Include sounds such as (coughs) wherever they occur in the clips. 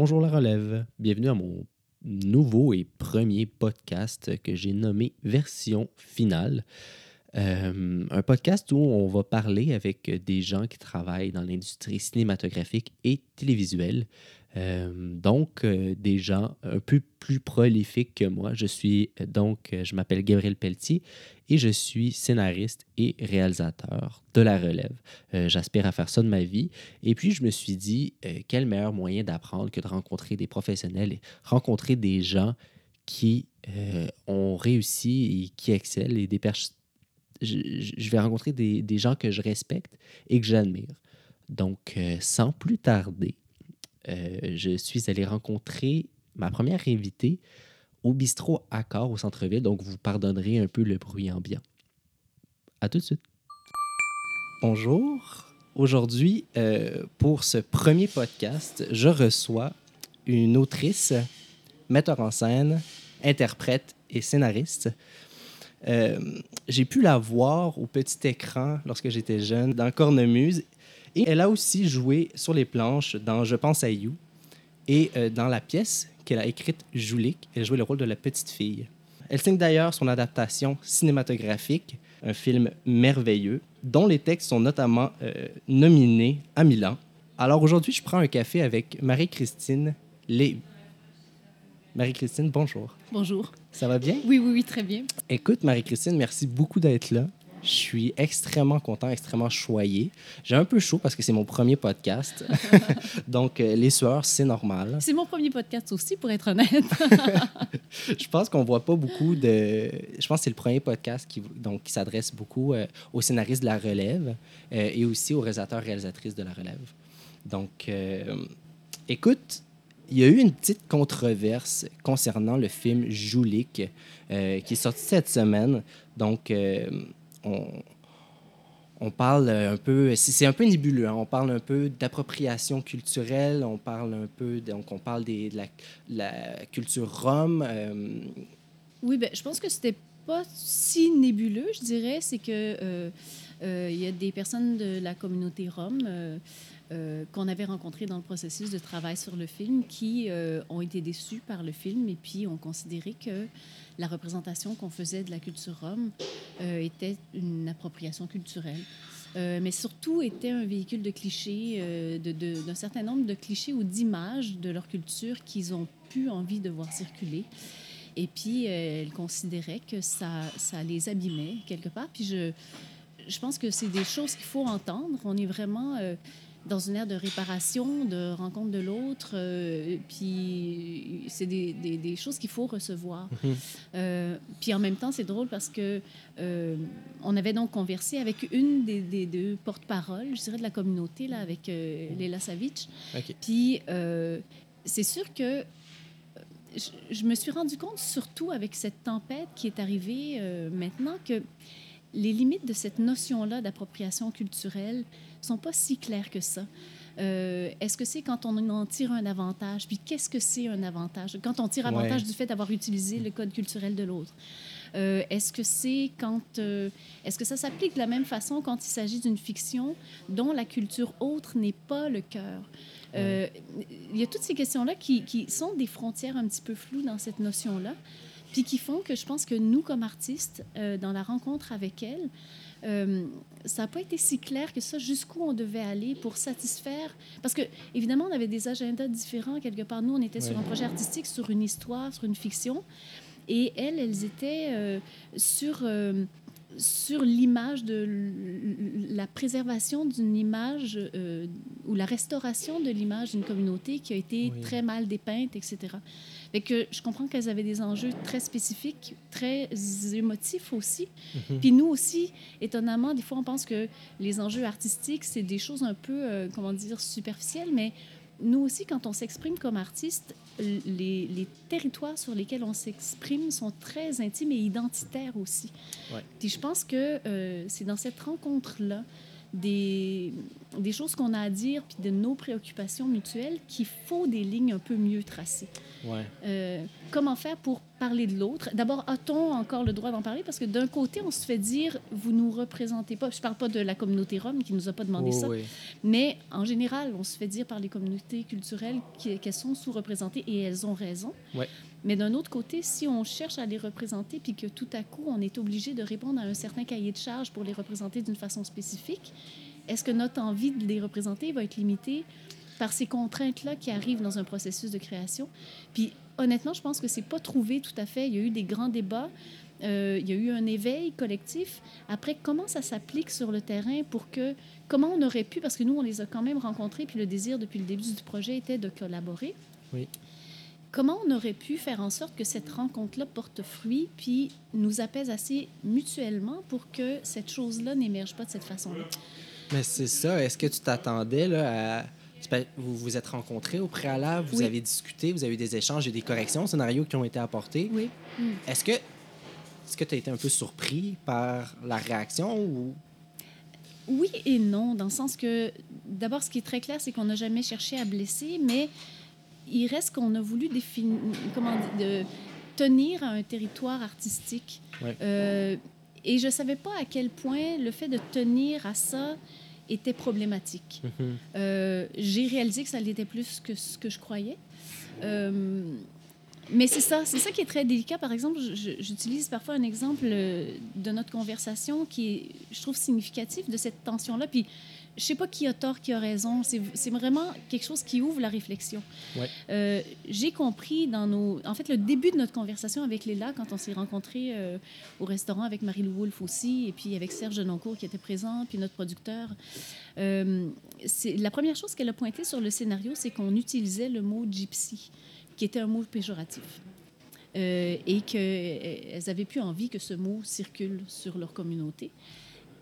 Bonjour la relève, bienvenue à mon nouveau et premier podcast que j'ai nommé Version finale. Euh, un podcast où on va parler avec des gens qui travaillent dans l'industrie cinématographique et télévisuelle. Euh, donc, euh, des gens un peu plus prolifiques que moi. Je suis donc, je m'appelle Gabriel Pelletier et je suis scénariste et réalisateur de la relève. J'aspire à faire ça de ma vie. Et puis, je me suis dit, quel meilleur moyen d'apprendre que de rencontrer des professionnels et rencontrer des gens qui ont réussi et qui excellent et des, personnes je, vais rencontrer des, gens que je respecte et que j'admire. Donc, euh, sans plus tarder, euh, je suis allé rencontrer ma première invitée au bistrot Accor au centre-ville. Donc, vous pardonnerez un peu le bruit ambiant. À tout de suite. Bonjour. Aujourd'hui, euh, pour ce premier podcast, je reçois une autrice, metteur en scène, interprète et scénariste. Euh, j'ai pu la voir au petit écran lorsque j'étais jeune dans Cornemuse. Et elle a aussi joué sur les planches dans Je pense à You. Et euh, dans la pièce qu'elle a écrite Joulik, elle jouait le rôle de la petite fille. Elle signe d'ailleurs son adaptation cinématographique, un film merveilleux, dont les textes sont notamment euh, nominés à Milan. Alors aujourd'hui, je prends un café avec Marie-Christine Léhu. Marie-Christine, bonjour. Bonjour. Ça va bien? Oui, oui, oui, très bien. Écoute, Marie-Christine, merci beaucoup d'être là. Je suis extrêmement content, extrêmement choyé. J'ai un peu chaud parce que c'est mon premier podcast. (laughs) Donc, euh, les sueurs, c'est normal. C'est mon premier podcast aussi, pour être honnête. (laughs) je pense qu'on voit pas beaucoup de. Je pense que c'est le premier podcast qui, donc, qui s'adresse beaucoup euh, aux scénaristes de la relève euh, et aussi aux réalisateurs réalisatrices de la relève. Donc, écoute, il y a eu une petite controverse concernant le film Joulik euh, qui est sorti cette semaine. Donc, euh, on, parle un peu, c'est un peu nébuleux. Hein. On parle un peu d'appropriation culturelle. On parle un peu, donc on parle de la, culture rome. Euh. Oui, ben, je pense que c'était pas si nébuleux, je dirais. C'est que il y a des personnes de la communauté rome euh, qu'on avait rencontrés dans le processus de travail sur le film qui euh, ont été déçus par le film et puis ont considéré que la représentation qu'on faisait de la culture rome euh, était une appropriation culturelle. mais surtout était un véhicule de clichés, d'un certain nombre de clichés ou d'images de leur culture qu'ils ont pu envie de voir circuler. Et puis, elles considéraient que ça, ça les abîmait quelque part. Puis je, je pense que c'est des choses qu'il faut entendre. On est vraiment dans une ère de réparation, de rencontre de l'autre. Euh, puis c'est des, des, choses qu'il faut recevoir. Mhm. Euh, puis en même temps, c'est drôle parce que euh, on avait donc conversé avec une des, des deux porte-paroles, je dirais, de la communauté, là, avec Léla Savic. Puis c'est sûr que je, je, me suis rendu compte, surtout avec cette tempête qui est arrivée maintenant, que les limites de cette notion-là d'appropriation culturelle sont pas si claires que ça. Euh, est-ce que c'est quand on en tire un avantage? Puis qu'est-ce que c'est un avantage? Quand on tire avantage du fait d'avoir utilisé le code culturel de l'autre. Euh, est-ce que c'est quand... Euh, est-ce que ça s'applique de la même façon quand il s'agit d'une fiction dont la culture autre n'est pas le cœur? Il y a toutes ces questions-là qui, qui, sont des frontières un petit peu floues dans cette notion-là, puis qui font que je pense que nous, comme artistes, dans la rencontre avec elle, euh, ça n'a pas été si clair que ça, jusqu'où on devait aller pour satisfaire. Parce que, évidemment, on avait des agendas différents quelque part. Nous, on était sur un projet artistique, sur une histoire, sur une fiction. Et elles, elles étaient euh, sur, euh, sur l'image de la préservation d'une image ou la restauration de l'image d'une communauté qui a été très mal dépeinte, etc. Fait que je comprends qu'elles avaient des enjeux très spécifiques, très émotifs aussi. Mhm. Puis nous aussi, étonnamment, des fois, on pense que les enjeux artistiques, c'est des choses un peu, euh, comment dire, superficielles, mais nous aussi, quand on s'exprime comme artiste, les, les, territoires sur lesquels on s'exprime sont très intimes et identitaires aussi. Puis je pense que euh, c'est dans cette rencontre-là des, des choses qu'on a à dire, puis de nos préoccupations mutuelles, qu'il faut des lignes un peu mieux tracées. Ouais. Euh, comment faire pour parler de l'autre? D'abord, a-t-on encore le droit d'en parler? Parce que d'un côté, on se fait dire, vous nous représentez pas. Je parle pas de la communauté rome qui nous a pas demandé Oh, ça, oui. mais en général, on se fait dire par les communautés culturelles qu'elles sont sous-représentées et elles ont raison. Ouais. Mais d'un autre côté, si on cherche à les représenter puis que tout à coup, on est obligé de répondre à un certain cahier de charges pour les représenter d'une façon spécifique, est-ce que notre envie de les représenter va être limitée par ces contraintes-là qui arrivent dans un processus de création? Puis honnêtement, je pense que c'est pas trouvé tout à fait. Il y a eu des grands débats. euh, il y a eu un éveil collectif. Après, comment ça s'applique sur le terrain pour que... Comment on aurait pu, parce que nous, on les a quand même rencontrés, puis le désir depuis le début du projet était de collaborer. Oui. Comment on aurait pu faire en sorte que cette rencontre-là porte fruit, puis nous apaise assez mutuellement pour que cette chose-là n'émerge pas de cette façon-là? Mais c'est ça. Est-ce que tu t'attendais là, à. Vous vous êtes rencontrés au préalable, vous Oui. avez discuté, vous avez eu des échanges et des corrections, scénarios qui ont été apportés. Oui. Mm. Est-ce que est-ce que tu as été un peu surpris par la réaction ou? Oui et non, dans le sens que, d'abord, ce qui est très clair, c'est qu'on n'a jamais cherché à blesser, mais il reste qu'on a voulu définir, comment dire, de tenir à un territoire artistique. Ouais. Euh, et je ne savais pas à quel point le fait de tenir à ça était problématique. Euh, J'ai réalisé que ça l'était plus que ce que je croyais. Euh, mais c'est ça, c'est ça qui est très délicat. Par exemple, j'utilise parfois un exemple euh, de notre conversation qui est, je trouve, significatif de cette tension-là. Puis, je sais pas qui a tort, qui a raison. C'est vraiment quelque chose qui ouvre la réflexion. Ouais. Euh, J'ai compris dans nos... En fait, le début de notre conversation avec Léla, quand on s'est rencontrés euh, au restaurant avec Marie-Lou Wolfe aussi, et puis avec Serge Denoncourt qui était présent, puis notre producteur, euh, la première chose qu'elle a pointé sur le scénario, c'est qu'on utilisait le mot gypsy, qui était un mot péjoratif. Et qu'elles avaient plus envie que ce mot circule sur leur communauté.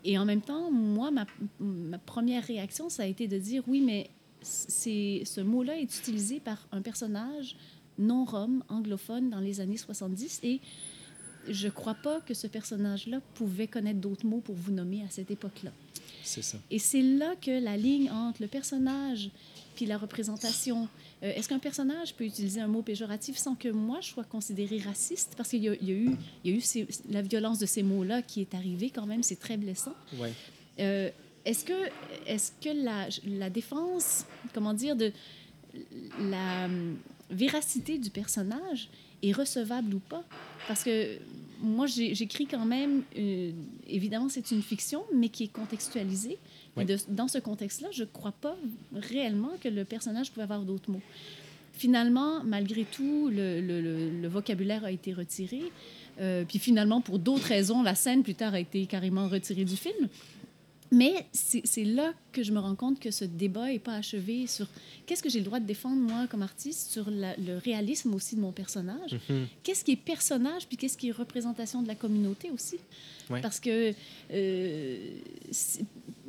Et en même temps, moi, ma, ma première réaction, ça a été de dire oui, mais c'est, ce mot-là est utilisé par un personnage non-rom, anglophone, dans les années 70. Et je crois pas que ce personnage-là pouvait connaître d'autres mots pour vous nommer à cette époque-là. c'est ça Et c'est là que la ligne entre le personnage puis la représentation. Euh, Est-ce qu'un personnage peut utiliser un mot péjoratif sans que moi je sois considérée raciste? Parce qu'il y, a- il y a eu, il y a eu ces- la violence de ces mots-là qui est arrivée quand même, c'est très blessant. Ouais. Euh, est-ce que, est que la, la défense, comment dire, de la hum, véracité du personnage est recevable ou pas? Parce que moi, j'écris quand même, euh, évidemment, c'est une fiction, mais qui est contextualisée. De- dans ce contexte-là, je ne crois pas réellement que le personnage pouvait avoir d'autres mots. Finalement, malgré tout, le, le- le- le vocabulaire a été retiré. Euh, puis finalement, pour d'autres raisons, la scène plus tard a été carrément retirée du film. Mais c'est là que je me rends compte que ce débat n'est pas achevé sur qu'est-ce que j'ai le droit de défendre, moi, comme artiste, sur la- le réalisme aussi de mon personnage. Mhm. Qu'est-ce qui est personnage, puis qu'est-ce qui est représentation de la communauté aussi? Ouais. Parce que, euh,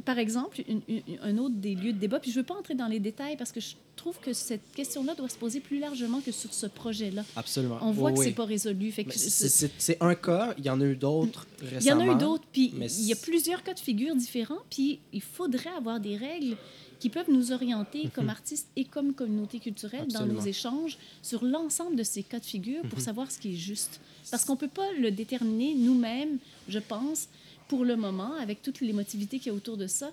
par exemple, une- une- un autre des lieux de débat, puis je ne veux pas entrer dans les détails parce que je trouve que cette question-là doit se poser plus largement que sur ce projet-là. Absolument. On voit Oui, que oui. c'est pas résolu. C'est- un cas, il y en a eu d'autres récemment. il y en a eu d'autres, puis mais il y a plusieurs cas de figure différents, puis il faudrait avoir des règles qui peuvent nous orienter comme artistes et comme communauté culturelle dans nos échanges sur l'ensemble de ces cas de figure pour savoir ce qui est juste. Parce qu'on ne peut pas le déterminer nous-mêmes, je pense, pour le moment, avec toutes les motivités qu'il y a autour de ça,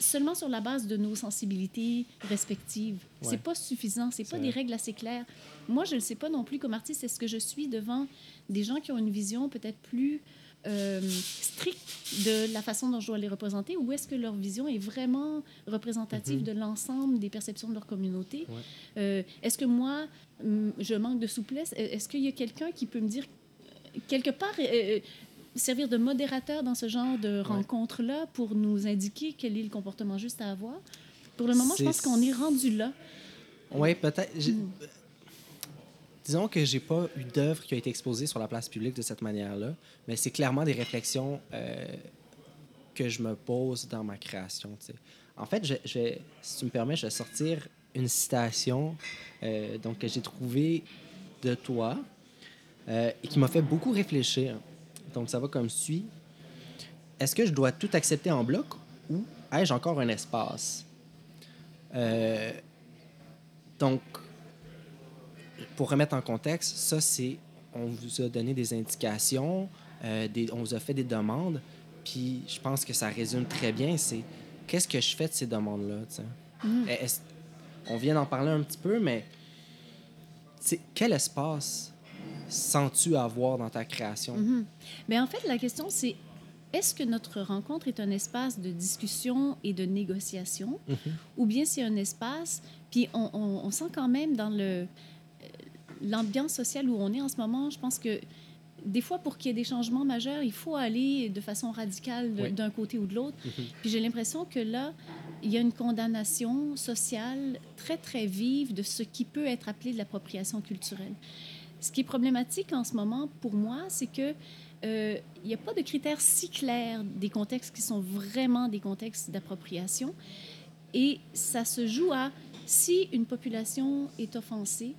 seulement sur la base de nos sensibilités respectives. Ouais. C'est pas suffisant, c'est pas des règles assez claires. Moi, je ne sais pas non plus comme artiste, est-ce que je suis devant des gens qui ont une vision peut-être plus euh, stricte de la façon dont je dois les représenter ou est-ce que leur vision est vraiment représentative Mhm. de l'ensemble des perceptions de leur communauté? Ouais. Euh, est-ce que moi, je manque de souplesse? Est-ce qu'il y a quelqu'un qui peut me dire, quelque part, euh, servir de modérateur dans ce genre de rencontre-là pour nous indiquer quel est le comportement juste à avoir? Pour le moment, je pense qu'on est rendu là. Oui, peut-être. j'ai- Mm. Disons que j'ai pas eu d'œuvre qui a été exposée sur la place publique de cette manière-là, mais c'est clairement des réflexions euh, que je me pose dans ma création. En fait, je, je vais, si tu me permets, je vais sortir une citation euh, donc, que j'ai trouvée de toi euh, et qui m'a fait beaucoup réfléchir. Donc, ça va comme suit. Est-ce que je dois tout accepter en bloc ou ai-je encore un espace? Euh, donc, pour remettre en contexte, ça, c'est. on vous a donné des indications, euh, des, on vous a fait des demandes, puis je pense que ça résume très bien, c'est qu'est-ce que je fais de ces demandes-là. Est-ce- On vient d'en parler un petit peu, mais quel espace sens-tu avoir dans ta création? Mhm. Mais en fait, la question, c'est est-ce que notre rencontre est un espace de discussion et de négociation, Mhm. ou bien c'est un espace, puis on, on- on sent quand même dans le euh, l'ambiance sociale où on est en ce moment, je pense que des fois, pour qu'il y ait des changements majeurs, il faut aller de façon radicale Oui. d'un côté ou de l'autre. Mhm. Puis j'ai l'impression que là, il y a une condamnation sociale très, très vive de ce qui peut être appelé de l'appropriation culturelle. Ce qui est problématique en ce moment pour moi, c'est que euh, il n'y a pas de critères si clairs des contextes qui sont vraiment des contextes d'appropriation. Et ça se joue à si une population est offensée,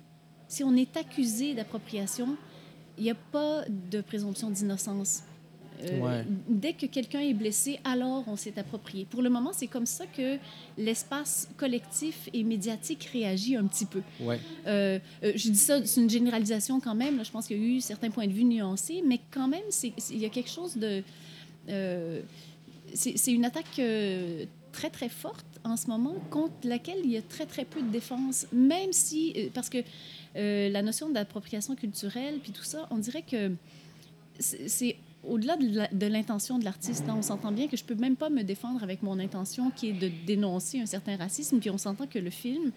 si on est accusé d'appropriation, il n'y a pas de présomption d'innocence. Euh, Ouais. Dès que quelqu'un est blessé, alors on s'est approprié. Pour le moment, c'est comme ça que l'espace collectif et médiatique réagit un petit peu. Ouais. Euh, euh, je dis ça, c'est une généralisation quand même. là. Je pense qu'il y a eu certains points de vue nuancés, mais quand même, il y a quelque chose de. euh, c'est une attaque très, très forte en ce moment contre laquelle il y a très, très peu de défense, même si. parce que la notion d'appropriation culturelle, puis tout ça, on dirait que c'est au-delà de l'intention de l'artiste. hein. On s'entend bien que je peux même pas me défendre avec mon intention qui est de dénoncer un certain racisme. Puis on s'entend que le film,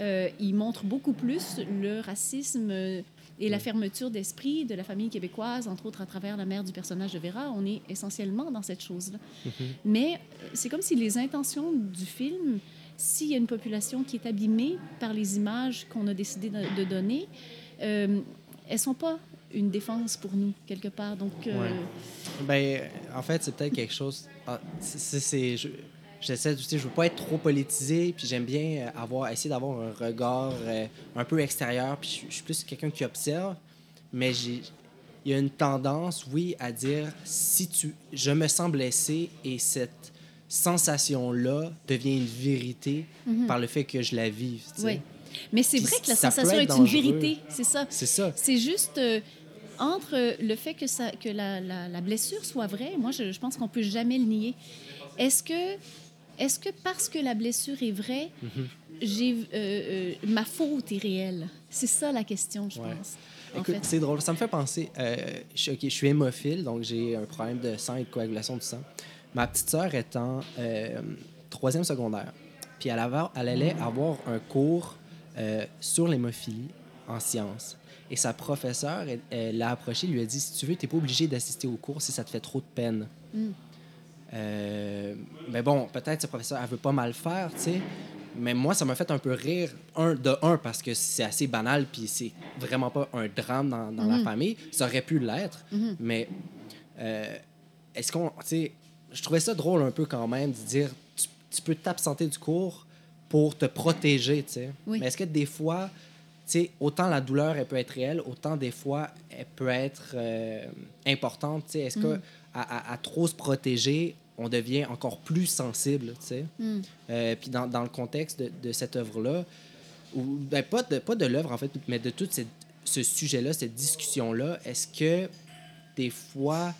euh, il montre beaucoup plus le racisme euh, et la fermeture d'esprit de la famille québécoise, entre autres à travers la mère du personnage de Vera. On est essentiellement dans cette chose-là. Mhm. Mais euh, c'est comme si les intentions du film, s'il y a une population qui est abîmée par les images qu'on a décidé de, de donner, euh, elles sont pas une défense pour nous, quelque part. Donc, euh, Ouais. Ben, en fait, c'est peut-être quelque chose. ah, c'est- c'est, c'est- je, j'essaie, tu sais, je veux pas être trop politisé, puis j'aime bien euh, avoir, essayer d'avoir un regard euh, un peu extérieur, puis je, je suis plus quelqu'un qui observe, mais j'ai, il y a une tendance, oui, à dire si tu, je me sens blessé et cette sensation-là devient une vérité Mhm. par le fait que je la vive. tu sais. Oui. Mais c'est vrai que la sensation est une vérité, c'est ça. C'est ça. C'est juste euh, entre le fait que, ça, que la, la- la blessure soit vraie, moi, je, je pense qu'on peut jamais le nier. Est-ce que, est que parce que la blessure est vraie, Mhm. j'ai, euh, euh, ma faute est réelle? C'est ça la question, je Ouais. pense. en Écoute, c'est drôle. Ça me fait penser. euh, je, suis- ok, je suis hémophile, donc j'ai un problème de sang et de coagulation du sang. Ma petite sœur est en euh, troisième secondaire. Puis elle, avait- elle allait avoir un cours sur l'hémophilie en sciences. Et sa professeure, elle- l'a approché, lui a dit Si tu veux, tu n'es pas obligé d'assister au cours si ça te fait trop de peine. Mm. Euh, mais bon, peut-être ce professeur, elle veut pas mal faire, tu sais. Mais moi, ça m'a fait un peu rire. Un, de un, parce que c'est assez banal, puis c'est vraiment pas un drame dans, dans la Mhm. famille. Ça aurait pu l'être, Mhm. mais euh, est-ce qu'on. Tu sais, je trouvais ça drôle un peu quand même de dire tu, tu peux t'absenter du cours pour te protéger, tu sais. Oui. Mais est-ce que des fois, sais, autant la douleur, elle peut être réelle, autant des fois, elle peut être euh, importante, tu sais. Est-ce que Mhm. à, à- à trop se protéger, on devient encore plus sensible, tu sais? Mm. Euh, puis dans, dans le contexte de, de cette œuvre-là, ou ben, pas de, pas de l'œuvre en fait, mais de tout cette- ce sujet-là, cette discussion-là, est-ce que des fois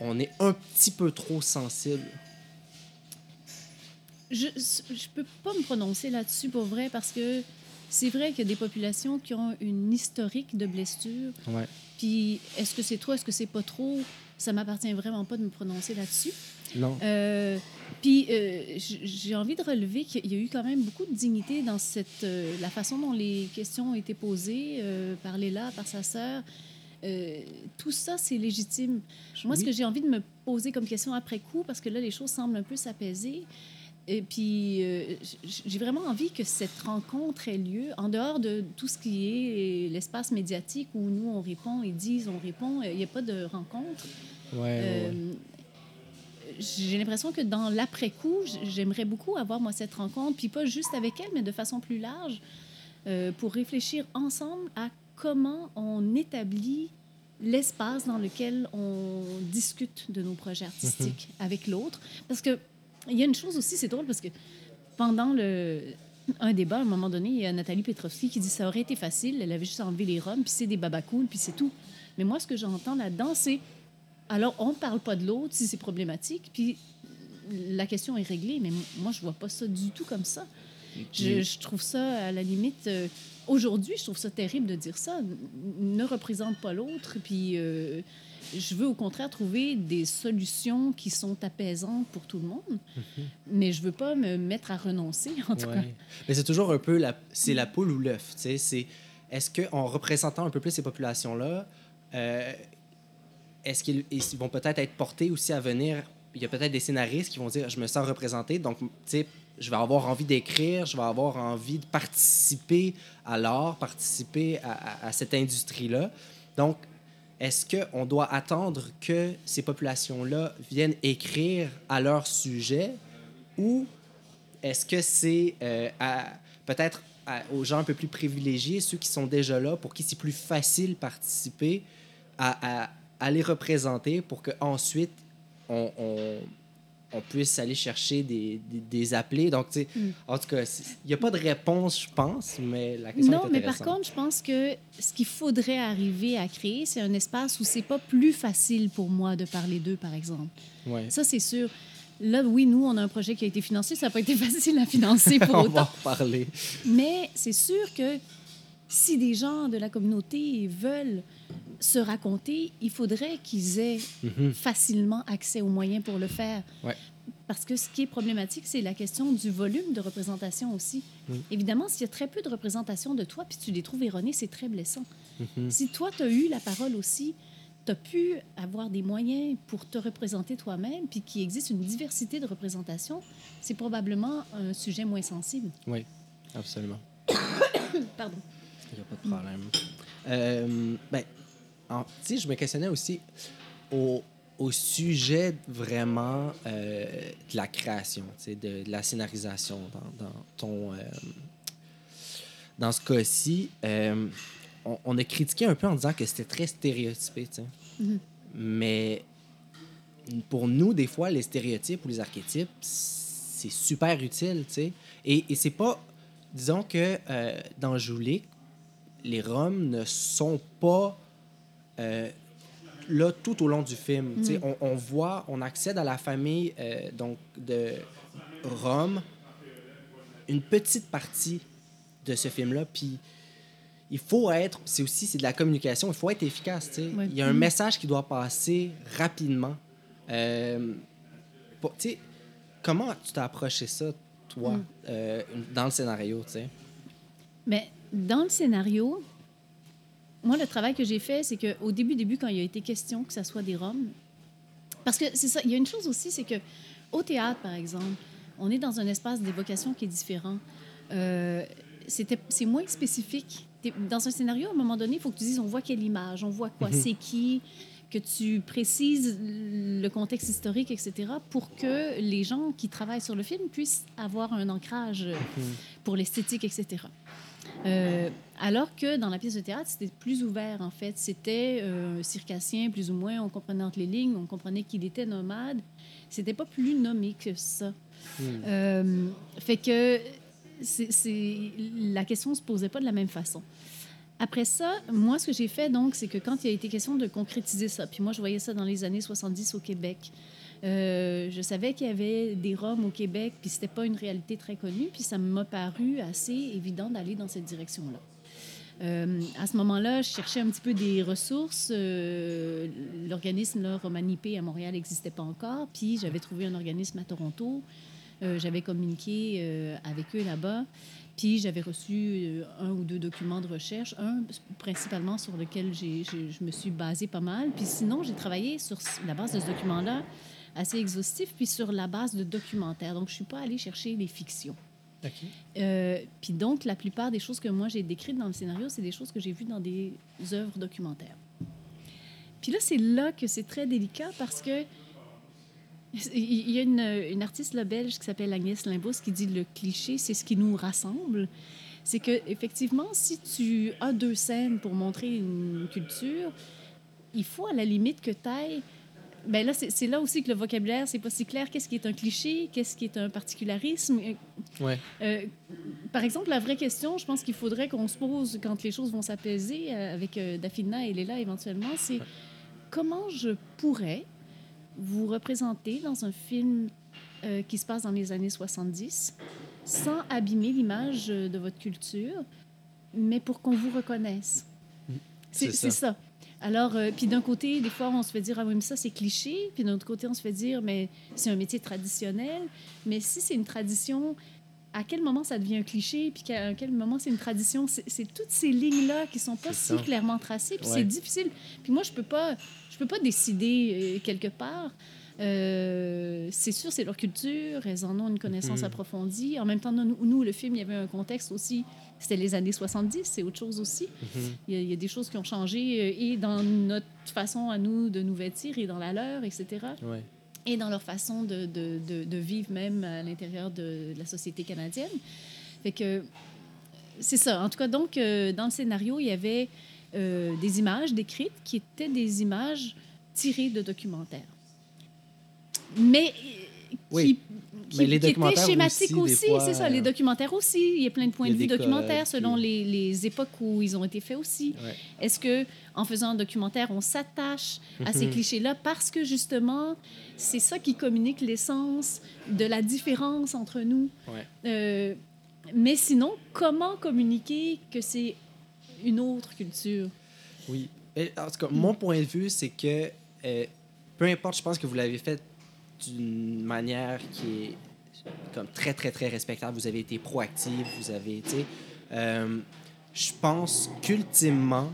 on est un petit peu trop sensible? Je ne peux pas me prononcer là-dessus pour vrai parce que c'est vrai qu'il y a des populations qui ont une historique de blessures. Ouais. Puis est-ce que c'est trop, est-ce que c'est pas trop? Ça m'appartient vraiment pas de me prononcer là-dessus. Non. Euh, puis euh, j'ai envie de relever qu'il y a eu quand même beaucoup de dignité dans cette, euh, la façon dont les questions ont été posées par Léla, par sa sœur. Euh, tout ça, c'est légitime. Moi, ce que j'ai envie de me poser comme question après coup, parce que là, les choses semblent un peu s'apaiser, et puis euh, j'ai vraiment envie que cette rencontre ait lieu en dehors de tout ce qui est l'espace médiatique où nous, on répond, ils disent, on répond, il n'y a pas de rencontre. Ouais, ouais, ouais. Euh, j'ai l'impression que dans l'après-coup, j'aimerais beaucoup avoir, moi, cette rencontre, puis pas juste avec elle, mais de façon plus large, euh, pour réfléchir ensemble à comment on établit l'espace dans lequel on discute de nos projets artistiques avec l'autre. Parce que il y a une chose aussi, c'est drôle, parce que pendant le, un débat, à un moment donné, il y a Nathalie Petrovski qui dit ça aurait été facile, elle avait juste enlevé les roms, puis c'est des babacools, puis c'est tout. Mais moi, ce que j'entends là-dedans, c'est alors on ne parle pas de l'autre si c'est problématique, puis la question est réglée, mais moi, je vois pas ça du tout comme ça. Je, je trouve ça, à la limite, euh, aujourd'hui, je trouve ça terrible de dire ça. Ne représente pas l'autre, puis euh, je veux au contraire trouver des solutions qui sont apaisantes pour tout le monde, mais je veux pas me mettre à renoncer, en tout cas. Mais c'est toujours un peu la, c'est la poule ou l'œuf. tu sais. C'est est-ce que en représentant un peu plus ces populations-là, euh, est-ce qu'ils ils vont peut-être être portés aussi à venir? Il y a peut-être des scénaristes qui vont dire je me sens représenté, donc tu sais, je vais avoir envie d'écrire, je vais avoir envie de participer à l'art, participer à, à- à cette industrie-là. Donc est-ce qu'on doit attendre que ces populations-là viennent écrire à leur sujet ou est-ce que c'est euh, peut-être aux gens un peu plus privilégiés, ceux qui sont déjà là, pour qui c'est plus facile participer à, les représenter pour qu'ensuite on, on puisse aller chercher des, des, des appelés. Donc, tu sais, Mm. en tout cas, il n'y a pas de réponse, je pense, mais la question Non, est mais par intéressante. contre, je pense que ce qu'il faudrait arriver à créer, c'est un espace où c'est pas plus facile pour moi de parler d'eux, par exemple. Ouais. Ça, c'est sûr. Là, oui, nous, on a un projet qui a été financé. Ça n'a pas été (laughs) facile à financer pour (laughs) on va en autant. reparler. Mais c'est sûr que si des gens de la communauté veulent se raconter, il faudrait qu'ils aient Mhm. facilement accès aux moyens pour le faire. Ouais. Parce que ce qui est problématique, c'est la question du volume de représentation aussi. Évidemment, s'il y a très peu de représentation de toi, puis tu les trouves erronées, c'est très blessant. Mhm. Si toi, tu as eu la parole aussi, tu as pu avoir des moyens pour te représenter toi-même, puis qu'il existe une diversité de représentation, c'est probablement un sujet moins sensible. Oui, absolument. (coughs) Pardon. Il n'y a pas de problème. Euh, ben, en- je me questionnais aussi au, au sujet vraiment euh, de la création, de, de la scénarisation dans, dans ton. euh, dans ce cas-ci, euh, on, on a critiqué un peu en disant que c'était très stéréotypé. Mhm. Mais pour nous, des fois, les stéréotypes ou les archétypes, c'est super utile, tu sais. Et, et c'est pas. Disons que dans Joulik, les Roms ne sont pas euh, là tout au long du film. Sais, On, on voit, on accède à la famille euh, donc de Rome une petite partie de ce film-là. Puis il faut être, c'est aussi c'est de la communication, il faut être efficace. Ouais. Il y a un Mhm. message qui doit passer rapidement. Euh, pour- comment tu t'as approché ça, toi, Mm. euh, dans le scénario, tu sais? Mais dans le scénario, moi, le travail que j'ai fait, c'est qu'au début, début, quand il y a été question que ça soit des Roms, parce que c'est ça, il y a une chose aussi, c'est que au théâtre, par exemple, on est dans un espace d'évocation qui est différent. Euh, c'est moins spécifique. Dans un scénario, à un moment donné, il faut que tu dises, on voit quelle image, on voit quoi, Mhm. c'est qui, que tu précises le contexte historique, etc., pour que les gens qui travaillent sur le film puissent avoir un ancrage pour l'esthétique, etc. Euh, alors que dans la pièce de théâtre, c'était plus ouvert, en fait. C'était euh, circassien, plus ou moins. On comprenait entre les lignes, on comprenait qu'il était nomade. C'était pas plus nommé que ça. Euh, fait que c'est- la question se posait pas de la même façon. Après ça, moi, ce que j'ai fait, donc, c'est que quand il a été question de concrétiser ça, puis moi, je voyais ça dans les années 70 au Québec, euh, je savais qu'il y avait des Roms au Québec, puis c'était pas une réalité très connue, puis ça m'a paru assez évident d'aller dans cette direction-là. Euh, à ce moment-là, je cherchais un petit peu des ressources. Euh, L'organisme Romanipé à Montréal n'existait pas encore, puis j'avais trouvé un organisme à Toronto. Euh, j'avais communiqué euh, avec eux là-bas, puis j'avais reçu un ou deux documents de recherche, un principalement sur lequel j'ai- je me suis basée pas mal, puis sinon j'ai travaillé sur la base de ce document-là assez exhaustif, puis sur la base de documentaires. Donc je suis pas allée chercher les fictions. Euh, puis donc, la plupart des choses que moi j'ai décrites dans le scénario, c'est des choses que j'ai vues dans des œuvres documentaires. Puis là, c'est là que c'est très délicat parce que (laughs) il y a une, une artiste là, belge qui s'appelle Agnès Limbous qui dit le cliché, c'est ce qui nous rassemble. C'est que effectivement, si tu as deux scènes pour montrer une culture, il faut à la limite que tu ailles ben là, c'est là aussi que le vocabulaire, c'est pas si clair. Qu'est-ce qui est un cliché? Qu'est-ce qui est un particularisme? Euh, Ouais. euh, par exemple, la vraie question, je pense qu'il faudrait qu'on se pose quand les choses vont s'apaiser euh, avec euh, Daphina et Léla éventuellement, c'est comment je pourrais vous représenter dans un film euh, qui se passe dans les années 70 sans abîmer l'image de votre culture, mais pour qu'on vous reconnaisse? C'est C'est c'est ça. ça. Alors, euh, puis d'un côté, des fois, on se fait dire, ah oui, mais ça, c'est cliché. Puis d'un autre côté, on se fait dire, mais c'est un métier traditionnel. Mais si c'est une tradition, à quel moment ça devient un cliché? Puis à quel moment c'est une tradition? C'est toutes ces lignes-là qui sont pas si ça. clairement tracées. Puis Ouais. c'est difficile. Puis moi, je peux pas, je peux pas décider euh, quelque part. Euh, c'est sûr, c'est leur culture, elles en ont une connaissance Mhm. approfondie. En même temps, nous, nous, le film, il y avait un contexte aussi. C'était les années 70, c'est autre chose aussi. Mhm. Il y, a, il y a des choses qui ont changé euh, et dans notre façon à nous de nous vêtir et dans la leur, etc. Ouais. Et dans leur façon de, de, de, de vivre même à l'intérieur de la société canadienne. Fait que c'est ça. En tout cas, donc, euh, dans le scénario, il y avait euh, des images décrites qui étaient des images tirées de documentaires. Mais qui, Oui. qui, Mais qui documentaires schématiques aussi, C'est ça, les euh, documentaires aussi. Il y a plein de points de a vue documentaires selon les, les époques où ils ont été faits aussi. Ouais. Est-ce que en faisant un documentaire, on s'attache à ces Mhm. clichés-là parce que justement, c'est ça qui communique l'essence de la différence entre nous? Ouais. Euh, mais sinon, comment communiquer que c'est une autre culture? Oui. Et, en tout cas, mon point de vue, c'est que euh, peu importe, je pense que vous l'avez fait d'une manière qui est comme très, très, très respectable. Vous avez été proactif, vous avez, sais... euh, je pense qu'ultimement,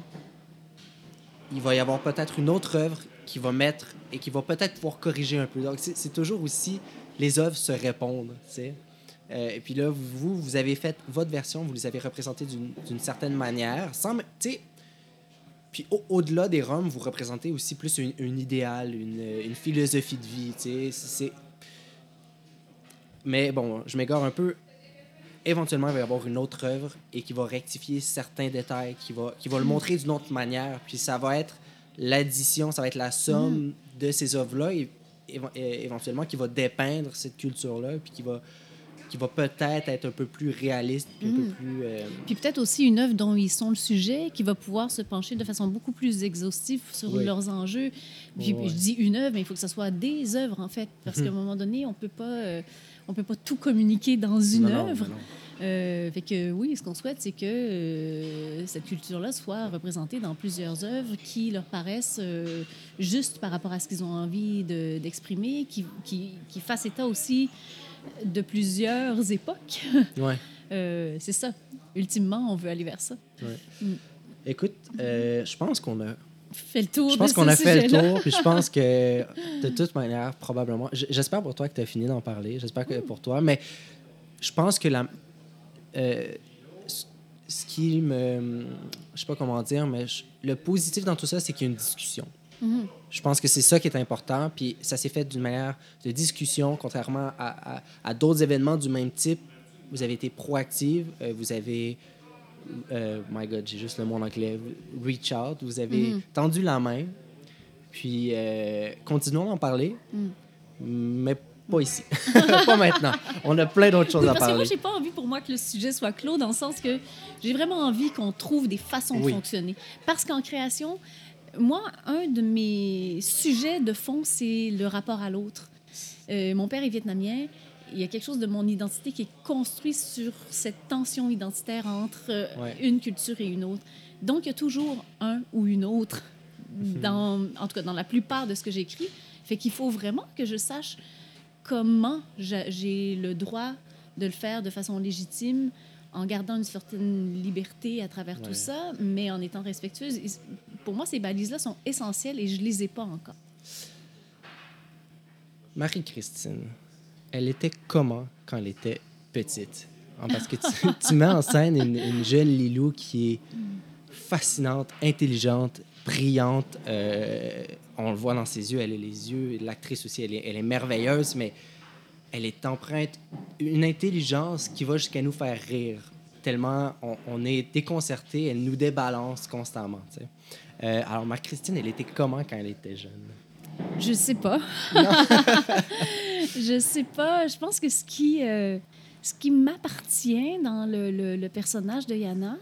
il va y avoir peut-être une autre œuvre qui va mettre et qui va peut-être pouvoir corriger un peu. Donc, c'est toujours aussi... Les œuvres se répondent, tu. Euh, et puis là, vous, vous avez fait votre version, vous les avez représentées d'une certaine manière, sans... Tu puis au- au-delà des Roms, vous représentez aussi plus une, une idéal, une, une philosophie de vie, tu sais. c'est- Mais bon, je m'égare un peu. Éventuellement, il va y avoir une autre œuvre et qui va rectifier certains détails, qui va, qui va le montrer d'une autre manière. Puis ça va être l'addition, ça va être la somme de ces œuvres-là et éventuellement qui va dépeindre cette culture-là, puis qui va, qui va peut-être être un peu plus réaliste, puis un peu Mm. plus... euh, Puis peut-être aussi une œuvre dont ils sont le sujet, qui va pouvoir se pencher de façon beaucoup plus exhaustive sur Oui. leurs enjeux. Puis Ouais. je dis une œuvre, mais il faut que ce soit des œuvres, en fait. Parce Mhm. qu'à un moment donné, on peut pas... euh, on peut pas tout communiquer dans une non, œuvre. non, non. Euh, fait que oui, ce qu'on souhaite, c'est que euh, cette culture-là soit représentée dans plusieurs œuvres qui leur paraissent euh, justes par rapport à ce qu'ils ont envie de- d'exprimer, qui, qui, qui fassent état aussi de plusieurs époques. Ouais. (laughs) Euh, c'est ça. Ultimement, on veut aller vers ça. Écoute, euh, je pense qu'on a Fait le tour Je pense qu'on a fait le tour, puis je pense (laughs) que de toute manière, probablement. J'espère pour toi que tu as fini d'en parler. J'espère que pour toi. Mais je pense que la. euh, ce- qui me. Je sais pas comment dire, mais je- le positif dans tout ça, c'est qu'il y a une discussion. Mhm. Je pense que c'est ça qui est important. Puis ça s'est fait d'une manière de discussion, contrairement à, à- à d'autres événements du même type. Vous avez été proactive, euh, vous avez. euh, my God, j'ai juste le mot en anglais. Reach out, vous avez Mhm. tendu la main. Puis euh, continuons d'en parler, Mhm. mais pas ici. (laughs) pas maintenant. On a plein d'autres choses Oui, à parce que moi, parler. j'ai pas envie pour moi que le sujet soit clos, dans le sens que j'ai vraiment envie qu'on trouve des façons de fonctionner. Parce qu'en création, moi, un de mes sujets de fond, c'est le rapport à l'autre. Euh, mon père est vietnamien. Il y a quelque chose de mon identité qui est construit sur cette tension identitaire entre euh, Ouais. une culture et une autre. Donc, il y a toujours un ou une autre, (laughs) dans, en tout cas dans la plupart de ce que j'écris. Fait qu'il faut vraiment que je sache comment j'a- j'ai le droit de le faire de façon légitime, en gardant une certaine liberté à travers Ouais. tout ça, mais en étant respectueuse. Pour moi, ces balises-là sont essentielles et je les ai pas encore. Marie-Christine, elle était comment quand elle était petite? Ah, Parce que tu, (laughs) tu mets en scène une, une jeune Lilou qui est fascinante, intelligente, brillante. euh, on le voit dans ses yeux, elle a les yeux. L'actrice aussi, elle est, elle est merveilleuse, mais elle est empreinte une intelligence qui va jusqu'à nous faire rire. Tellement on, on est déconcerté, elle nous débalance constamment. Euh, alors, Marie-Christine, elle était comment quand elle était jeune? Je sais pas. (laughs) je sais pas. Je pense que ce qui, euh, ce qui m'appartient dans le, le- le personnage de Yana,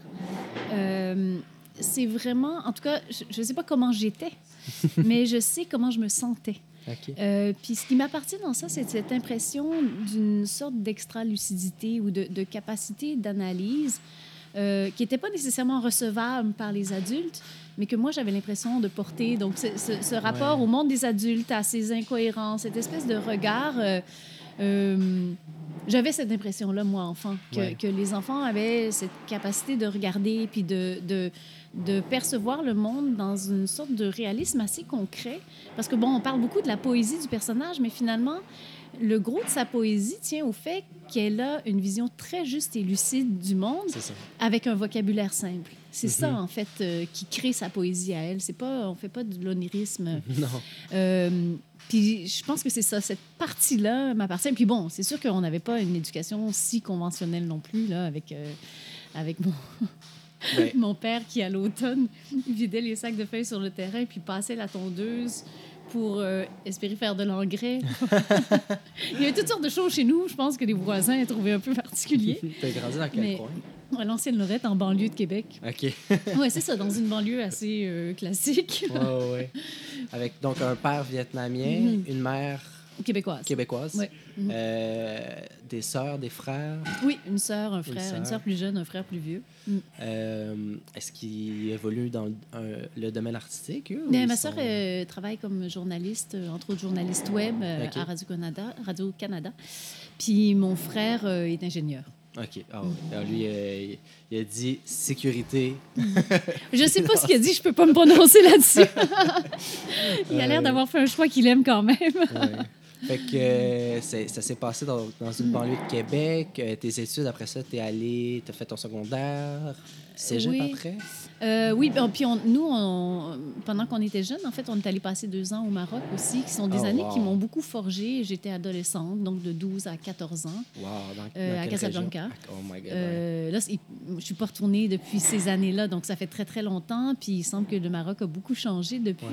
euh, c'est vraiment, en tout cas, je ne sais pas comment j'étais, (laughs) mais je sais comment je me sentais. OK. Euh, puis ce qui m'appartient dans ça, c'est cette impression d'une sorte d'extra-lucidité ou de, de capacité d'analyse euh, qui n'était pas nécessairement recevable par les adultes, mais que moi, j'avais l'impression de porter. Donc, ce, ce- ce rapport Ouais. au monde des adultes, à ses incohérences, cette espèce de regard... euh, euh, j'avais cette impression-là, moi, enfant, que, Ouais. que les enfants avaient cette capacité de regarder puis de, de, de percevoir le monde dans une sorte de réalisme assez concret. Parce que, bon, on parle beaucoup de la poésie du personnage, mais finalement, le gros de sa poésie tient au fait qu'elle a une vision très juste et lucide du monde avec un vocabulaire simple. C'est ça, Mhm. en fait, euh, qui crée sa poésie à elle. C'est pas, on fait pas de l'onirisme. (laughs) Non. Euh, puis je pense que c'est ça, cette partie-là m'appartient. Puis bon, c'est sûr qu'on n'avait pas une éducation si conventionnelle non plus, là, avec, euh, avec mon, Mon père qui, à l'automne, (laughs) vidait les sacs de feuilles sur le terrain puis passait la tondeuse pour euh, espérer faire de l'engrais. (laughs) Il y avait toutes sortes de choses chez nous, je pense que les voisins trouvaient un peu particulier. (laughs) T'as grandi dans quel Mais- coin? À l'ancienne Lorette, en banlieue de Québec. OK. Oui, c'est ça, dans une banlieue assez euh, classique, ouais. Avec donc un père vietnamien, Mhm. une mère québécoise. québécoise, Ouais. Euh, des sœurs, des frères? Oui, une sœur, un frère, une sœur plus jeune, un frère plus vieux. Mm. Euh, Est-ce qu'ils évoluent dans le, un- le domaine artistique? eux, Mais ma sont- sœur euh, travaille comme journaliste, entre autres journaliste web à Radio-Canada. Radio -Canada. Puis mon frère est ingénieur. OK. Ouais. Alors, lui, euh, il, a dit sécurité. (laughs) Je sais pas ce qu'il a dit, je peux pas me prononcer là-dessus. (laughs) Il a l'air d'avoir fait un choix qu'il aime quand même. Ouais. Fait que euh, ça s'est passé dans, dans une banlieue de Québec. Euh, tes études, après ça, t'es allé, t'as fait ton secondaire, cégep Oui. après? Euh, oui, ben, puis on- nous, on- pendant qu'on était jeunes, en fait, on est allé passer deux ans au Maroc aussi, qui sont des Oh, années wow. qui m'ont beaucoup forgé. J'étais adolescente, donc de 12 à 14 ans. Wow, dans, dans à Casablanca. région? Oh my God. ouais. Là, je suis pas retournée depuis ces années-là, donc ça fait très, très longtemps. Puis il semble que le Maroc a beaucoup changé depuis. Ouais.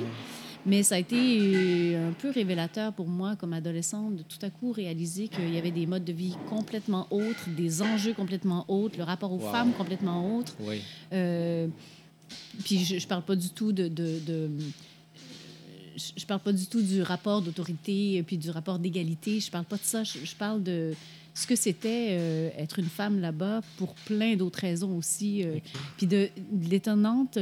Mais ça a été euh, un peu révélateur pour moi, comme adolescente, de tout à coup réaliser qu'il y avait des modes de vie complètement autres, des enjeux complètement autres, le rapport aux Wow. femmes complètement autre. Oui. Euh, puis je, je parle pas du tout de... de- de- je parle pas du tout du rapport d'autorité euh, puis du rapport d'égalité. Je parle pas de ça. Je, je parle de ce que c'était euh, être une femme là-bas pour plein d'autres raisons aussi. euh, puis de, de l'étonnante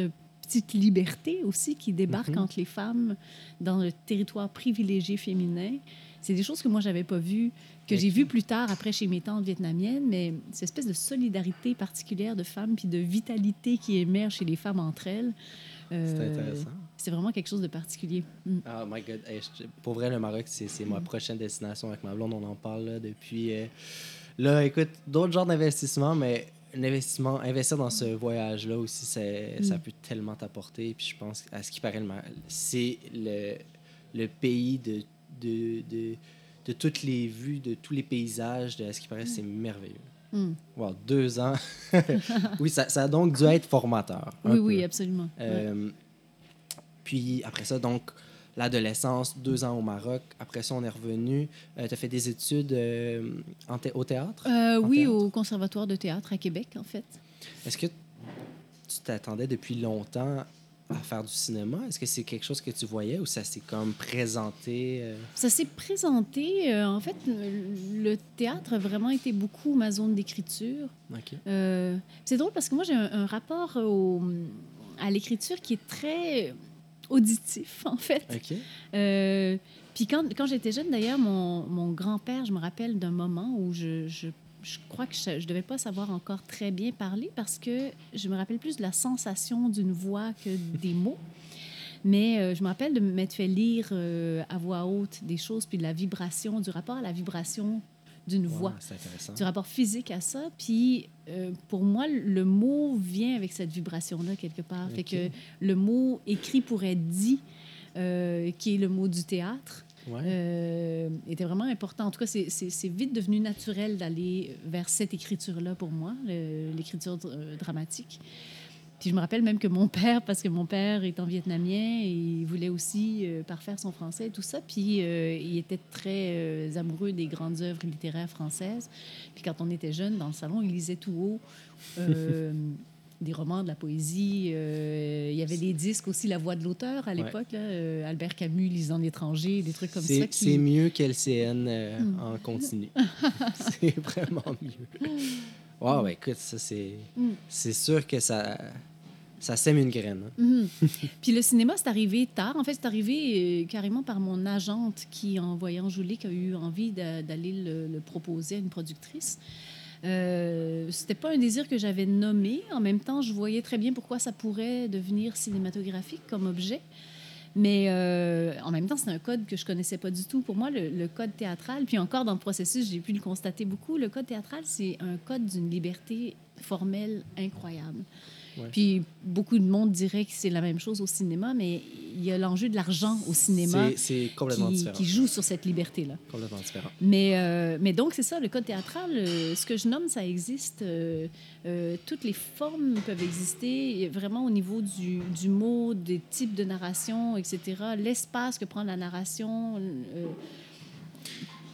petite liberté aussi qui débarque Mhm. entre les femmes dans le territoire privilégié féminin. C'est des choses que moi, j'avais pas vues, que j'ai vues plus tard après chez mes tantes vietnamiennes, mais cette espèce de solidarité particulière de femmes puis de vitalité qui émerge chez les femmes entre elles. C'est euh, intéressant. C'est vraiment quelque chose de particulier. Mm. Oh my God. Hey, je- pour vrai, le Maroc, c'est c'est ma prochaine destination avec ma blonde. On en parle là, depuis. euh, Là, écoute, d'autres genres d'investissements, mais un investissement, investir dans ce voyage-là aussi, c'est- ça Mm. peut tellement t'apporter. Puis je pense, à ce qui paraît, c'est le, le pays de, de, de, de toutes les vues, de tous les paysages. De, à ce qui paraît, c'est merveilleux. Mm. Wow, deux ans. (laughs) oui, ça, ça a donc dû être formateur. Oui, peu. oui, absolument. Ouais. Euh, Puis après ça, donc, l'adolescence, deux ans au Maroc. Après ça, on est revenu. tu as fait des études euh, en thé- au théâtre? Euh, en oui, théâtre? au Conservatoire de théâtre à Québec, en fait. Est-ce que tu t'attendais depuis longtemps à faire du cinéma? Est-ce que c'est quelque chose que tu voyais ou ça s'est comme présenté? euh? Ça s'est présenté. euh, en fait, le théâtre a vraiment été beaucoup ma zone d'écriture. Euh, c'est drôle parce que moi, j'ai un, un rapport au- à l'écriture qui est très auditif, en fait. Euh, puis quand, quand j'étais jeune, d'ailleurs, mon, mon grand-père, je me rappelle d'un moment où je, je, je crois que je ne devais pas savoir encore très bien parler parce que je me rappelle plus de la sensation d'une voix que des mots. Mais euh, je me rappelle de m'être fait lire euh, à voix haute des choses, puis de la vibration, du rapport à la vibration d'une Wow, voix du rapport physique à ça. Puis euh, pour moi, le mot vient avec cette vibration-là quelque part. Fait que le mot écrit pour être dit, euh, qui est le mot du théâtre, Ouais. euh, était vraiment important. En tout cas, c'est- vite devenu naturel d'aller vers cette écriture-là pour moi, l'écriture dr- dramatique. Puis je me rappelle même que mon père, parce que mon père étant vietnamien, il voulait aussi euh, parfaire son français et tout ça. Puis euh, il était très euh, amoureux des grandes œuvres littéraires françaises. Puis quand on était jeune, dans le salon, il lisait tout haut. euh, (laughs) des romans, de la poésie. euh, il y avait des disques aussi, La Voix de l'auteur à l'époque. euh, Albert Camus lisant l'étranger, des trucs comme ça. C'est qui- c'est mieux qu'LCN euh, Hmm. en continu. (laughs) (laughs) c'est vraiment mieux. Wow, ben, écoute, ça, c'est Mm. c'est sûr que ça, ça sème une graine. hein. Mhm. (laughs) Puis le cinéma, c'est arrivé tard. En fait, c'est arrivé euh, carrément par mon agente qui, en voyant Joulik, a eu envie d'a- d'aller le, proposer à une productrice. Euh, c'était pas un désir que j'avais nommé. En même temps, je voyais très bien pourquoi ça pourrait devenir cinématographique comme objet. Mais euh, en même temps, c'est un code que je connaissais pas du tout. Pour moi, le code théâtral, puis encore dans le processus, j'ai pu le constater beaucoup, le code théâtral, c'est un code d'une liberté formelle incroyable. Ouais. Puis beaucoup de monde dirait que c'est la même chose au cinéma, mais il y a l'enjeu de l'argent au cinéma C'est- complètement qui, différent. qui joue sur cette liberté-là. Complètement différent. Mais, euh, mais donc, c'est ça, le code théâtral, euh, ce que je nomme, ça existe. euh, toutes les formes peuvent exister, vraiment au niveau du, du mot, des types de narration, etc. L'espace que prend la narration.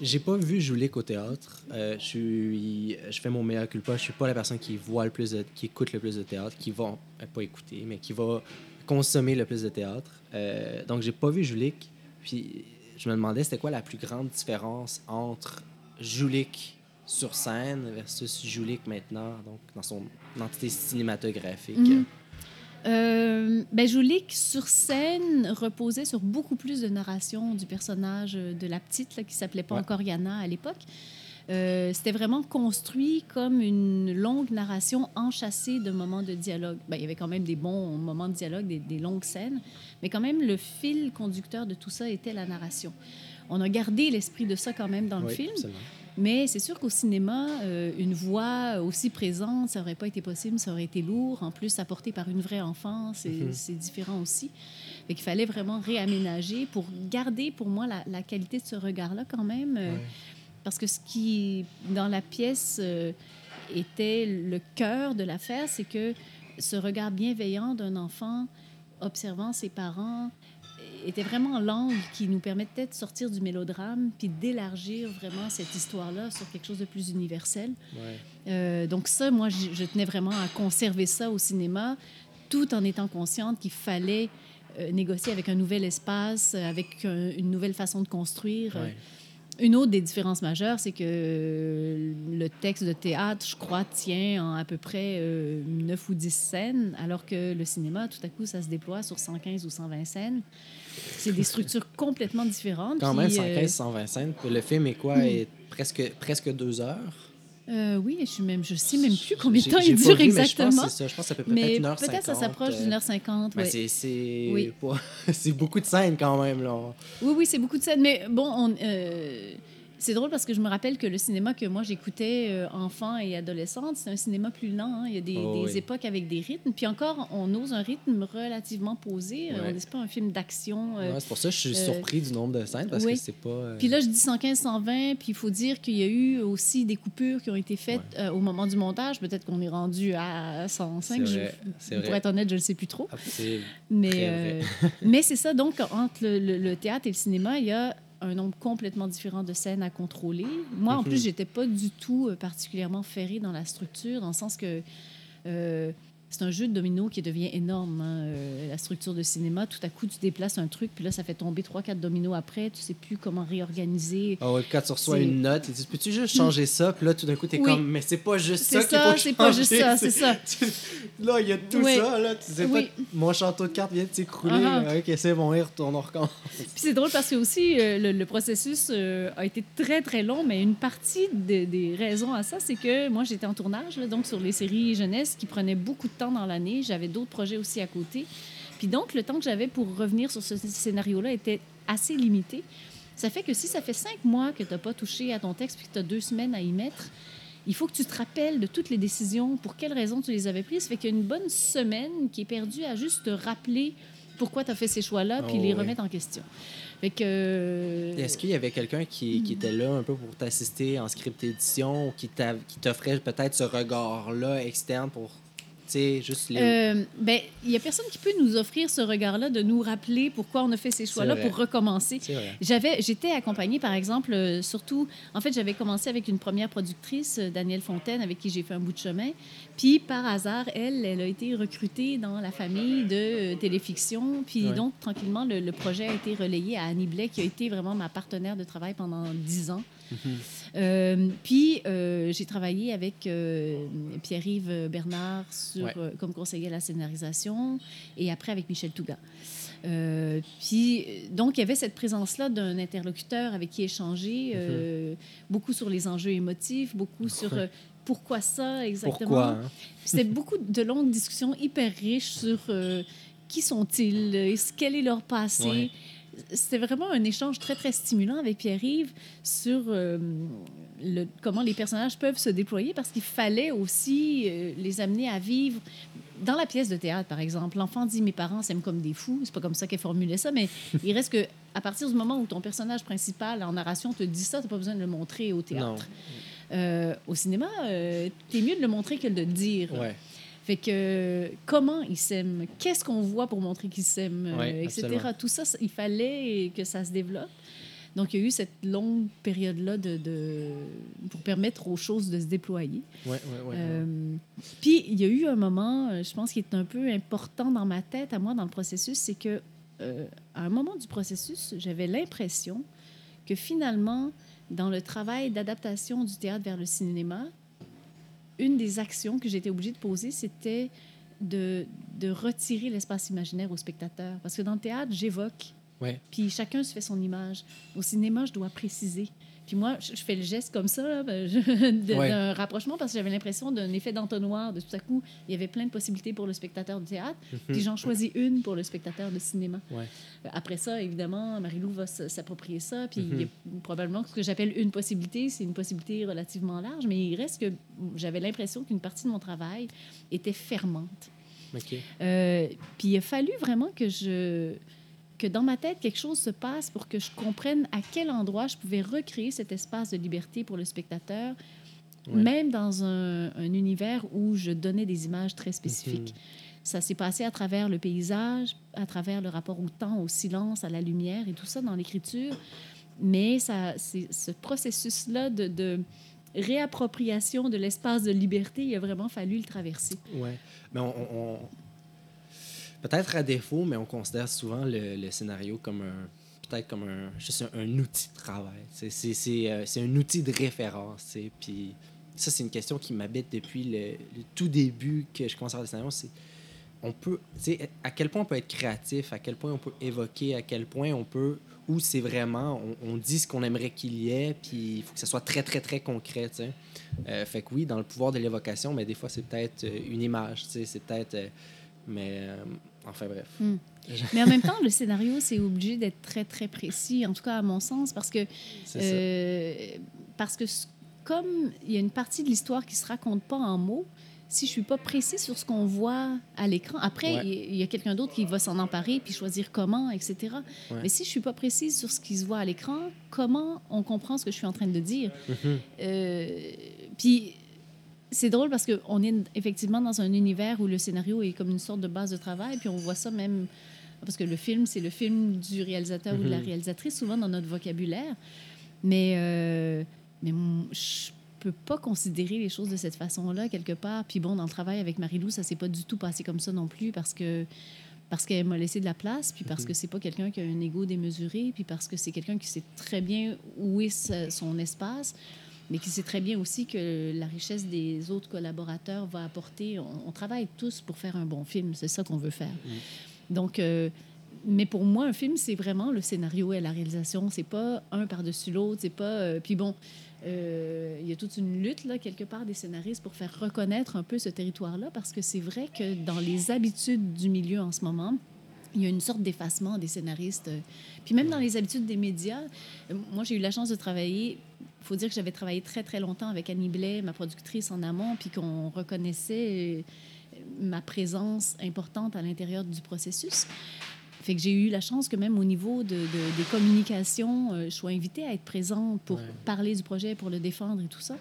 J'ai pas vu Joulik au théâtre. Euh, je, fais mon meilleur culpa. Je suis pas la personne qui voit le plus, qui écoute le plus de théâtre, qui va euh, pas écouter, mais qui va consommer le plus de théâtre. Euh, donc j'ai pas vu Joulik. Puis je me demandais c'était quoi la plus grande différence entre Joulik sur scène versus Joulik maintenant, donc dans son entité cinématographique? Mhm. Euh, ben, Joulik, sur scène, reposait sur beaucoup plus de narration du personnage euh, de la petite, là, qui s'appelait pas Ouais. encore Yana à l'époque. Euh, C'était vraiment construit comme une longue narration enchâssée de moments de dialogue. Ben, il y avait quand même des bons moments de dialogue, des, des longues scènes, mais quand même, le fil conducteur de tout ça était la narration. On a gardé l'esprit de ça quand même dans le film, absolument. Mais c'est sûr qu'au cinéma, euh, une voix aussi présente, ça aurait pas été possible, ça aurait été lourd. En plus, apporté par une vraie enfant, c'est Mhm. c'est différent aussi. Fait qu'il fallait vraiment réaménager pour garder, pour moi, la, la qualité de ce regard-là quand même. euh, Ouais. Parce que ce qui, dans la pièce, euh, était le cœur de l'affaire, c'est que ce regard bienveillant d'un enfant observant ses parents était vraiment l'angle qui nous permettait de sortir du mélodrame puis d'élargir vraiment cette histoire-là sur quelque chose de plus universel. Ouais. Euh, donc ça, moi, je, je tenais vraiment à conserver ça au cinéma, tout en étant consciente qu'il fallait euh, négocier avec un nouvel espace, avec un- une nouvelle façon de construire. Ouais. Une autre des différences majeures, c'est que euh, le texte de théâtre, je crois, tient en à peu près euh, 9 ou 10 scènes, alors que le cinéma, tout à coup, ça se déploie sur 115 ou 120 scènes. C'est des structures complètement différentes. Quand puis, même, euh, 115, 120 scènes. Le film est quoi? Hmm. Est presque, presque deux heures? euh, oui, je suis même, je sais même plus combien de temps il dure vu, mais je pense exactement. que ça. Je pense que ça peut peut-être une heure peut-être ça s'approche euh, d'une heure cinquante. Ben, ouais. Oui. (laughs) c'est beaucoup de scènes quand même. Là. Oui, oui, c'est beaucoup de scènes. Mais bon, on, euh, c'est drôle parce que je me rappelle que le cinéma que moi j'écoutais euh, enfant et adolescente, c'est un cinéma plus lent. hein. Il y a des, Oh, des oui. époques avec des rythmes. Puis encore, on ose un rythme relativement posé. Euh, Ouais. On n'est pas un film d'action. euh. Ouais, c'est pour ça que je suis euh, surpris du nombre de scènes parce oui. que c'est pas. Puis là, je dis 115, 120, puis il faut dire qu'il y a eu aussi des coupures qui ont été faites au moment du montage. Peut-être qu'on est rendu à 105. C'est Je- vrai, pour vrai. être honnête, je ne sais plus trop. ah, Mais, c'est ça, donc, entre le, le- le théâtre et le cinéma, il y a un nombre complètement différent de scènes à contrôler. Moi, en Mhm. plus, j'étais pas du tout euh, particulièrement ferrée dans la structure, dans le sens que euh, c'est un jeu de domino qui devient énorme. hein, euh, la structure de cinéma, tout à coup, tu déplaces un truc, puis là, ça fait tomber trois, quatre dominos après. Tu sais plus comment réorganiser. Ah ouais, quand tu reçois C'est- une note, tu dis Peux-tu juste changer ça? Puis là, tout d'un coup, t'es Oui. comme Mais c'est pas juste C'est ça qu'il ça, c'est pas juste ça, c'est ça. (laughs) là, il y a tout Oui. ça. Là. Tu sais Oui. pas, mon château de cartes vient de s'écrouler. Ah. Ok, c'est bon, il retourne, on recommence. Puis c'est drôle parce que aussi euh, le, le processus euh, a été très très long, mais une partie de- des raisons à ça, c'est que moi j'étais en tournage, là, donc sur les séries jeunesse qui prenaient beaucoup de temps dans l'année. J'avais d'autres projets aussi à côté. Puis donc le temps que j'avais pour revenir sur ce scénario-là était assez limité. Ça fait que si ça fait cinq mois que tu n'as pas touché à ton texte puis que tu as deux semaines à y mettre, il faut que tu te rappelles de toutes les décisions, pour quelles raisons tu les avais prises. Ça fait qu'il y a une bonne semaine qui est perdue à juste te rappeler pourquoi tu as fait ces choix-là, puis Oh, les oui. remettre en question. Fait que... euh, Est-ce qu'il y avait quelqu'un qui, qui était là un peu pour t'assister en script édition ou qui t'offrait peut-être ce regard-là externe pour sais, juste les... Euh, ben, il y a personne qui peut nous offrir ce regard-là, de nous rappeler pourquoi on a fait ces choix-là pour recommencer. J'avais, j'étais accompagnée, par exemple, euh, surtout, en fait, j'avais commencé avec une première productrice, euh, Danielle Fontaine, avec qui j'ai fait un bout de chemin. Puis, par hasard, elle, elle a été recrutée dans la famille de euh, téléfiction. Puis, Ouais. donc, tranquillement, le, le projet a été relayé à Annie Blais, qui a été vraiment ma partenaire de travail pendant dix ans. Euh, puis, euh, j'ai travaillé avec euh, Pierre-Yves Bernard sur, Ouais. comme conseiller à la scénarisation et après avec Michel Touga. Euh, puis, donc, il y avait cette présence-là d'un interlocuteur avec qui échanger, euh, beaucoup sur les enjeux émotifs, beaucoup sur euh, pourquoi ça exactement. Hein? C'était beaucoup de longues discussions hyper riches sur qui sont-ils, quel est leur passé? Ouais. C'était vraiment un échange très, très stimulant avec Pierre-Yves sur euh, le- comment les personnages peuvent se déployer parce qu'il fallait aussi euh, les amener à vivre. Dans la pièce de théâtre, par exemple, l'enfant dit Mes parents s'aiment comme des fous. C'est pas comme ça qu'elle formulait ça, mais (laughs) il reste que à partir du moment où ton personnage principal en narration te dit ça, tu pas besoin de le montrer au théâtre. Euh, au cinéma, t'es mieux de le montrer que de le dire. Ouais. Fait que comment ils s'aiment, qu'est-ce qu'on voit pour montrer qu'ils s'aiment, euh, Ouais, etc. absolument. Tout ça, il fallait que ça se développe. Donc, il y a eu cette longue période-là de, de- pour permettre aux choses de se déployer. Ouais, ouais. Euh, Puis, il y a eu un moment, euh, je pense, qui est un peu important dans ma tête, à moi, dans le processus, c'est que euh, à un moment du processus, j'avais l'impression que finalement, dans le travail d'adaptation du théâtre vers le cinéma, une des actions que j'étais obligée de poser, c'était de, de retirer l'espace imaginaire au spectateur. Parce que dans le théâtre, j'évoque, Ouais. puis chacun se fait son image. Au cinéma, je dois préciser. Puis moi, je je fais le geste comme ça, là, ben, (laughs) Ouais. d'un rapprochement, parce que j'avais l'impression d'un effet d'entonnoir. De tout à coup, il y avait plein de possibilités pour le spectateur de théâtre, puis j'en choisis une pour le spectateur de cinéma. Ouais. Après ça, évidemment, Marie-Lou va s'approprier ça. Puis Mhm. il y a probablement ce que j'appelle une possibilité, c'est une possibilité relativement large, mais il reste que j'avais l'impression qu'une partie de mon travail était fermante. Euh, puis il a fallu vraiment que je que dans ma tête quelque chose se passe pour que je comprenne à quel endroit je pouvais recréer cet espace de liberté pour le spectateur, Ouais. même dans un, un univers où je donnais des images très spécifiques. Mhm. Ça s'est passé à travers le paysage, à travers le rapport au temps, au silence, à la lumière et tout ça dans l'écriture. Mais ça, ce processus-là de, de réappropriation de l'espace de liberté, il a vraiment fallu le traverser. Ouais. Mais on- Peut-être à défaut, mais on considère souvent le, scénario comme un. Peut-être comme un. Juste un, outil de travail. C'est- C'est c'est, euh, un outil de référence. Puis ça, c'est une question qui m'habite depuis le, tout début que je commence à faire le scénario. C'est. On peut. À quel point on peut être créatif, à quel point on peut évoquer, à quel point on peut. Où c'est vraiment. On, dit ce qu'on aimerait qu'il y ait, puis il faut que ça soit très, très, très concret. Euh, fait que oui, dans le pouvoir de l'évocation, mais des fois, c'est peut-être euh, une image, c'est peut-être... euh, mais, enfin bref. (laughs) Mais en même temps, le scénario, c'est obligé d'être très, très précis, en tout cas à mon sens, parce que, euh, parce que comme il y a une partie de l'histoire qui se raconte pas en mots, si je suis pas précis sur ce qu'on voit à l'écran, après, Ouais. il y- a quelqu'un d'autre qui va s'en emparer puis choisir comment, etc. Ouais. Mais si je suis pas précise sur ce qui se voit à l'écran, comment on comprend ce que je suis en train de dire? Mhm. Euh, puis c'est drôle parce qu'on est effectivement dans un univers où le scénario est comme une sorte de base de travail, puis on voit ça même parce que le film, c'est le film du réalisateur ou de la Mhm. réalisatrice, souvent dans notre vocabulaire. Mais, euh, mais je peux pas considérer les choses de cette façon-là, quelque part. Puis bon, dans le travail avec Marie-Lou, ça s'est pas du tout passé comme ça non plus parce que parce qu'elle m'a laissé de la place, puis parce Mhm. que c'est pas quelqu'un qui a un ego démesuré, puis parce que c'est quelqu'un qui sait très bien où est son espace, mais qui sait très bien aussi que la richesse des autres collaborateurs va apporter. On, on travaille tous pour faire un bon film, c'est ça qu'on veut faire. Donc, euh, mais pour moi, un film, c'est vraiment le scénario et la réalisation. C'est pas un par-dessus l'autre. C'est pas. euh, puis bon, euh, il y a toute une lutte là quelque part des scénaristes pour faire reconnaître un peu ce territoire-là, parce que c'est vrai que dans les habitudes du milieu en ce moment. Il y a une sorte d'effacement des scénaristes. Puis même dans les habitudes des médias, moi j'ai eu la chance de travailler. Il faut dire que j'avais travaillé très très longtemps avec Annie Blais, ma productrice en amont, puis qu'on reconnaissait euh, ma présence importante à l'intérieur du processus. Fait que j'ai eu la chance que même au niveau de, de- des communications, euh, je sois invitée à être présente pour Ouais. parler du projet, pour le défendre et tout ça.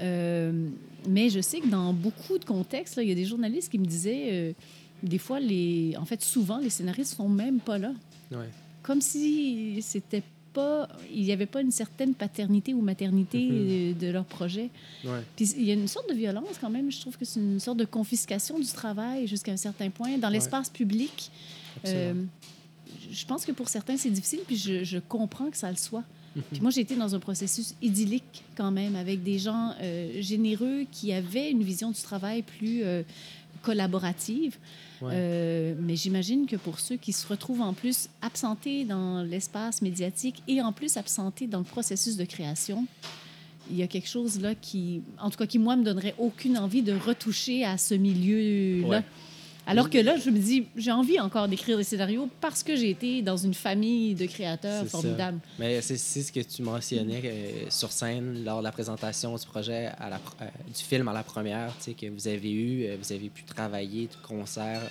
Euh, mais je sais que dans beaucoup de contextes, il y a des journalistes qui me disaient, euh, des fois, les, en fait, souvent, les scénaristes sont même pas là. Ouais. Comme si c'était pas, il n'y avait pas une certaine paternité ou maternité Mhm. euh, de leur projet. Ouais. Puis il y a une sorte de violence quand même. Je trouve que c'est une sorte de confiscation du travail jusqu'à un certain point dans Ouais. l'espace public. Euh, je pense que pour certains, c'est difficile, puis je, je comprends que ça le soit. Mhm. Puis moi, j'ai été dans un processus idyllique quand même, avec des gens euh, généreux qui avaient une vision du travail plus euh, collaborative. Ouais. Euh, mais j'imagine que pour ceux qui se retrouvent en plus absentés dans l'espace médiatique et en plus absentés dans le processus de création, il y a quelque chose là qui, en tout cas, qui, moi, me donnerait aucune envie de retoucher à ce milieu-là. Ouais. Alors que là, je me dis, j'ai envie encore d'écrire des scénarios parce que j'ai été dans une famille de créateurs ça. formidables. Mais c'est ce que tu mentionnais euh, sur scène lors de la présentation du projet, à la, pr- euh, du film à la première, tu sais, que vous avez eu, euh, vous avez pu travailler de concert,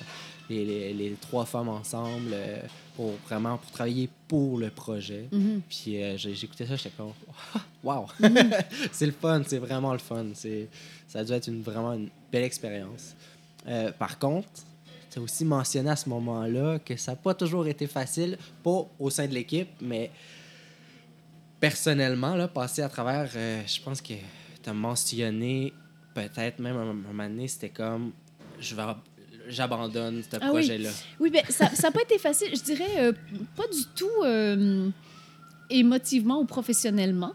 les, les- les trois femmes ensemble, euh, pour vraiment pour travailler pour le projet. Mhm. Puis euh, j'écoutais ça, j'étais comme, (laughs) wow, Mhm. (laughs) c'est le fun, c'est vraiment le fun. C'est, ça a dû être une, vraiment une belle expérience. Euh, par contre, tu as aussi mentionné à ce moment-là que ça n'a pas toujours été facile, pas au sein de l'équipe, mais personnellement, là, passer à travers, euh, je pense que tu as mentionné, peut-être même un, un moment donné, c'était comme, je vais, j'abandonne ce Ah oui. projet-là. Oui, ben, ça n'a pas été facile. Je dirais euh, pas du tout euh, émotivement ou professionnellement.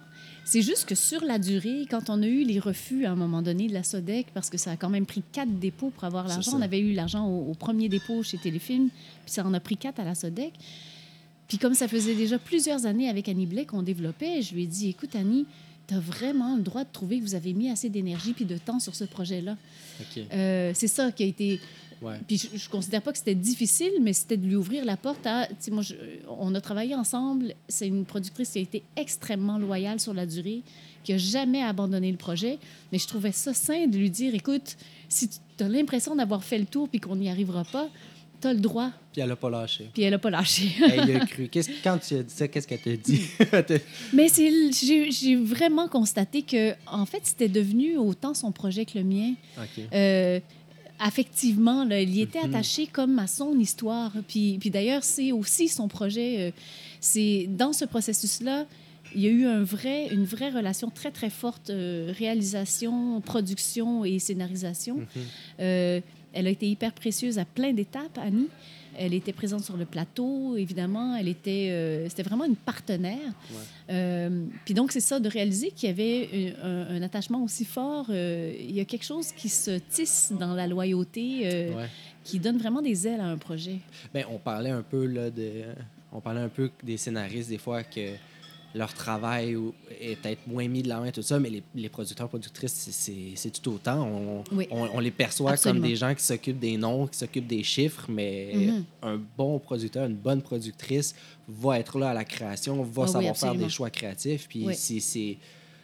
C'est juste que sur la durée, quand on a eu les refus à un moment donné de la SODEC, parce que ça a quand même pris quatre dépôts pour avoir l'argent, on avait eu l'argent au, au premier dépôt chez Téléfilm, puis ça en a pris quatre à la SODEC. Puis comme ça faisait déjà plusieurs années avec Annie Blais qu'on développait, je lui ai dit, écoute Annie, tu as vraiment le droit de trouver que vous avez mis assez d'énergie puis de temps sur ce projet-là. OK. Euh, c'est ça qui a été Ouais. puis je, je considère pas que c'était difficile, mais c'était de lui ouvrir la porte à. tu sais, Moi, je- on a travaillé ensemble. C'est une productrice qui a été extrêmement loyale sur la durée, qui a jamais abandonné le projet. Mais je trouvais ça sain de lui dire écoute, si tu as l'impression d'avoir fait le tour puis qu'on n'y arrivera pas, tu as le droit. Puis elle n'a pas lâché. Puis elle a pas lâché. (laughs) elle a cru. Qu'est-ce- quand tu as dit ça, qu'est-ce qu'elle t'a dit? (laughs) Mais j'ai j'ai vraiment constaté que, en fait, c'était devenu autant son projet que le mien. OK. Euh, affectivement, là, il y était Mhm. attaché comme à son histoire. Puis, puis d'ailleurs, c'est aussi son projet. euh, c'est dans ce processus-là, il y a eu un vrai, une vraie relation très, très forte, euh, réalisation, production et scénarisation. Mhm. Euh, elle a été hyper précieuse à plein d'étapes, Annie. Elle était présente sur le plateau, évidemment. Elle était, euh, c'était vraiment une partenaire. Ouais. Euh, puis donc, c'est ça, de réaliser qu'il y avait un, un attachement aussi fort. euh, il y a quelque chose qui se tisse dans la loyauté, Ouais. qui donne vraiment des ailes à un projet. Ben, on parlait un peu là, de. On parlait un peu des scénaristes des fois que leur travail est peut-être moins mis de la main, tout ça, mais les, les producteurs, productrices, c'est- tout autant. On, Oui. on, on les perçoit Absolument. comme des gens qui s'occupent des noms, qui s'occupent des chiffres, mais Mhm. un bon producteur, une bonne productrice va être là à la création, va Ah oui, savoir faire des choix créatifs. Puis Oui. c'est.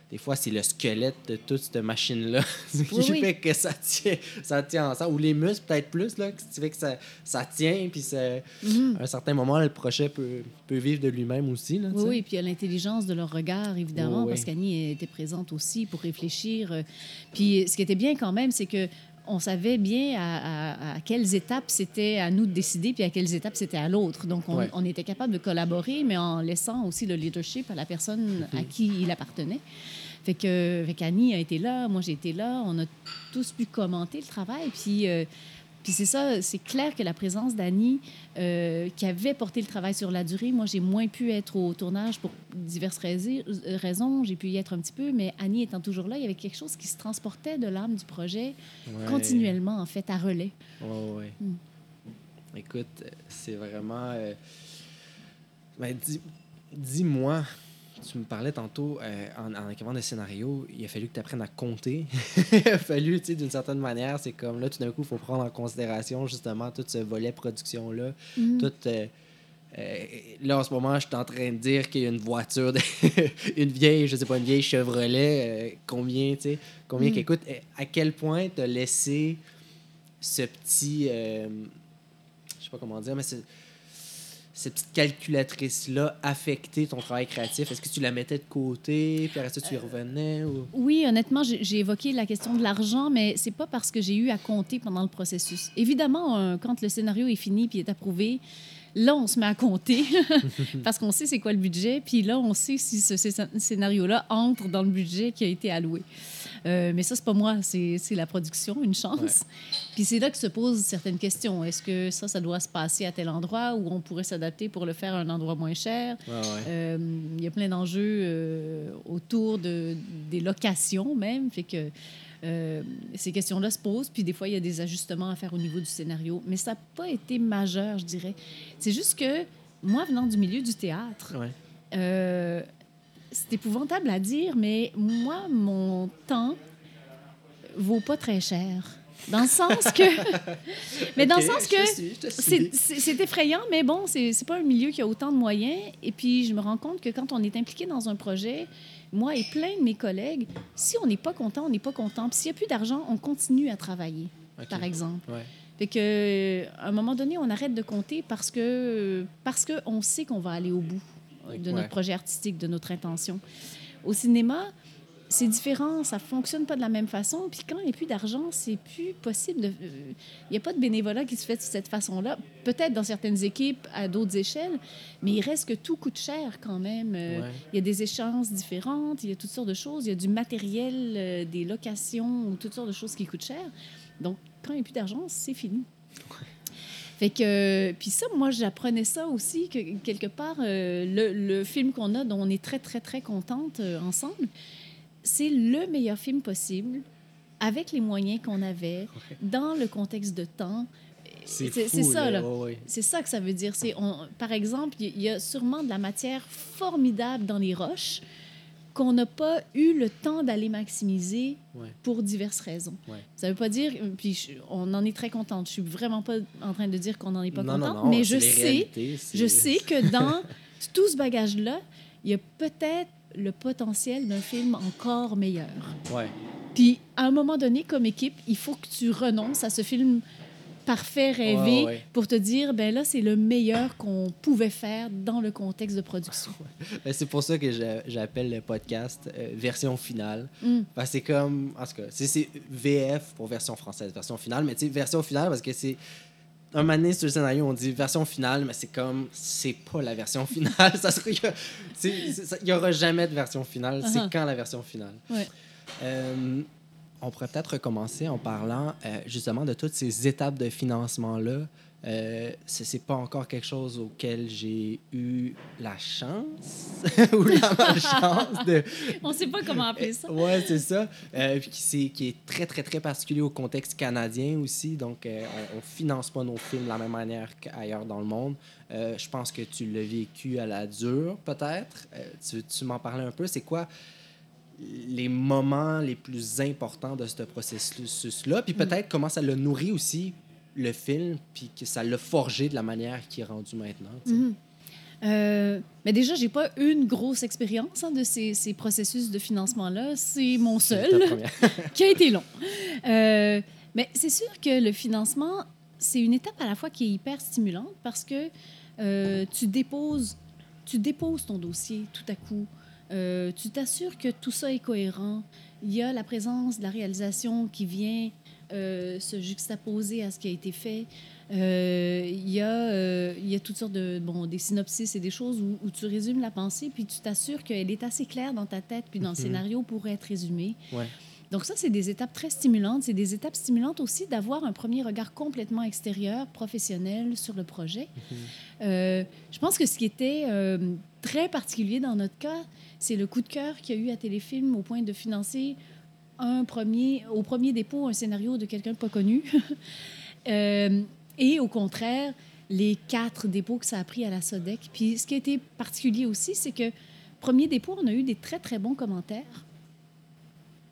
Des fois, c'est le squelette de toute cette machine-là (laughs) qui Oui, oui. fait que ça tient, ça tient ensemble. Ou les muscles, peut-être plus, là, qui fait que ça, ça tient. Puis ça, Mhm. à un certain moment, le projet peut, peut vivre de lui-même aussi. Là, Oui, oui, puis il y a l'intelligence de leur regard, évidemment, Oui, parce qu'Annie était présente aussi pour réfléchir. euh. Puis ce qui était bien quand même, c'est que on savait bien à, à- à quelles étapes c'était à nous de décider, puis à quelles étapes c'était à l'autre. Donc, on, Ouais. on était capable de collaborer, mais en laissant aussi le leadership à la personne à qui il appartenait. Fait que fait qu'Annie a été là, moi j'ai été là, on a tous pu commenter le travail, puis... euh, puis c'est ça, c'est clair que la présence d'Annie, euh, qui avait porté le travail sur la durée, moi j'ai moins pu être au tournage pour diverses euh, raisons, j'ai pu y être un petit peu, mais Annie étant toujours là, il y avait quelque chose qui se transportait de l'âme du projet Ouais. continuellement, en fait, à relais. Ouais, ouais. Mm. Écoute, c'est vraiment. euh, ben, dis- dis-moi, tu me parlais tantôt euh, en, en écrivant des scénarios, il a fallu que tu apprennes à compter. (laughs) il a fallu, tu sais, d'une certaine manière, c'est comme là, tout d'un coup, il faut prendre en considération justement tout ce volet production-là. Mhm. Tout. euh, euh, là, en ce moment, je suis en train de dire qu'il y a une voiture, de- (laughs) une vieille, je sais pas, une vieille Chevrolet, combien, tu sais, combien Mm. qui coûte. À quel point tu as laissé ce petit. je sais pas comment dire, mais c'est. Cette petite calculatrice-là affecté ton travail créatif? Est-ce que tu la mettais de côté, puis après ça, tu y revenais? Ou... Oui, honnêtement, j'ai évoqué la question de l'argent, mais c'est pas parce que j'ai eu à compter pendant le processus. Évidemment, euh, quand le scénario est fini puis est approuvé, là, on se met à compter (laughs) parce qu'on sait c'est quoi le budget, puis là, on sait si ce scé- scénario-là entre dans le budget qui a été alloué. Euh, mais ça, c'est pas moi, c'est la production, une chance. Ouais. Puis c'est là que se posent certaines questions. Est-ce que ça, ça doit se passer à tel endroit où on pourrait s'adapter pour le faire à un endroit moins cher? Ouais, ouais. Euh, il y a plein d'enjeux euh, autour de, des locations même. Fait que ces questions-là se posent. Puis des fois, il y a des ajustements à faire au niveau du scénario. Mais ça n'a pas été majeur, je dirais. C'est juste que moi, venant du milieu du théâtre, euh, c'est épouvantable à dire, mais moi, mon temps vaut pas très cher. Dans le sens que... (laughs) mais dans le sens que... C'est- effrayant, mais bon, c'est pas un milieu qui a autant de moyens. Et puis, je me rends compte que quand on est impliqué dans un projet, moi et plein de mes collègues, si on n'est pas content, on n'est pas content. Puis s'il n'y a plus d'argent, on continue à travailler, par exemple. Ouais. Fait que, euh, à un moment donné, on arrête de compter parce que parce que on sait qu'on va aller au bout de Ouais. notre projet artistique, de notre intention. Au cinéma, c'est différent, ça fonctionne pas de la même façon. Puis quand il n'y a plus d'argent, c'est plus possible. de- euh, Il n'y a pas de bénévolat qui se fait de cette façon-là. Peut-être dans certaines équipes, à d'autres échelles, mais il reste que tout coûte cher quand même. Euh, Ouais. Il y a des échéances différentes, il y a toutes sortes de choses, il y a du matériel, euh, des locations, ou toutes sortes de choses qui coûtent cher. Donc, quand il n'y a plus d'argent, c'est fini. Fait que, puis ça, moi, j'apprenais ça aussi, que quelque part, euh, le, le film qu'on a, dont on est très, très, très contente euh, ensemble, c'est le meilleur film possible, avec les moyens qu'on avait, dans le contexte de temps. C'est ça, là. Ouais, ouais. C'est ça que ça veut dire. On, par exemple, il y a sûrement de la matière formidable dans les roches qu'on n'a pas eu le temps d'aller maximiser Ouais. pour diverses raisons. Ouais. Ça veut pas dire, puis je- on en est très contente. Je suis vraiment pas en train de dire qu'on n'en est pas non, contente, non, non, mais je sais, réalités, je sais que dans (laughs) tout ce bagage-là, il y a peut-être le potentiel d'un film encore meilleur. Ouais. Puis, à un moment donné, comme équipe, il faut que tu renonces à ce film parfait, rêvé, Ouais, ouais. pour te dire, ben là, c'est le meilleur qu'on pouvait faire dans le contexte de production. (laughs) Ben, C'est pour ça que j'appelle le podcast euh, version finale. Mm. Parce que c'est comme. En tout cas, c'est- VF pour version française, version finale. Mais tu sais, version finale parce que c'est. Un moment donné, sur le scénario, on dit version finale, mais c'est comme. C'est pas la version (laughs) finale. ça Il y aura jamais de version finale. Uh-huh. C'est quand la version finale? Ouais. Euh, on pourrait peut-être recommencer en parlant euh, justement de toutes ces étapes de financement-là. Euh, c'est c'est pas encore quelque chose auquel j'ai eu la chance (laughs) ou la malchance de. (laughs) On sait pas comment appeler ça. Ouais, c'est ça. Euh, puis qui, c'est- qui est très, très, très particulier au contexte canadien aussi. Donc, euh, on, on finance pas nos films de la même manière qu'ailleurs dans le monde. Euh, je pense que tu l'as vécu à la dure, peut-être. Euh, tu tu m'en parlais un peu? C'est quoi les moments les plus importants de ce processus-là? Puis peut-être comment ça l'a nourri aussi le film, puis que ça l'a forgé de la manière qui est rendue maintenant. Mhm. Euh, mais déjà, j'ai pas une grosse expérience hein, de ces, ces processus de financement-là. C'est mon seul. (laughs) qui a été long. Euh, mais c'est sûr que le financement, c'est une étape à la fois qui est hyper stimulante parce que euh, tu, déposes, tu déposes ton dossier tout à coup. Euh, tu t'assures que tout ça est cohérent. Il y a la présence de la réalisation qui vient euh, se juxtaposer à ce qui a été fait. Euh, il, y a, il y a toutes sortes de bon, des synopsis et des choses où, où tu résumes la pensée, puis tu t'assures qu'elle est assez claire dans ta tête, puis dans le Mhm. scénario pour être résumée. Ouais. Donc ça, c'est des étapes très stimulantes. C'est des étapes stimulantes aussi d'avoir un premier regard complètement extérieur, professionnel sur le projet. Euh, je pense que ce qui était euh, très particulier dans notre cas, c'est le coup de cœur qu'il y a eu à Téléfilm au point de financer un premier, au premier dépôt un scénario de quelqu'un de pas connu. (laughs) Euh, et au contraire, les quatre dépôts que ça a pris à la SODEC. Puis ce qui a été particulier aussi, c'est que premier dépôt, on a eu des très, très bons commentaires.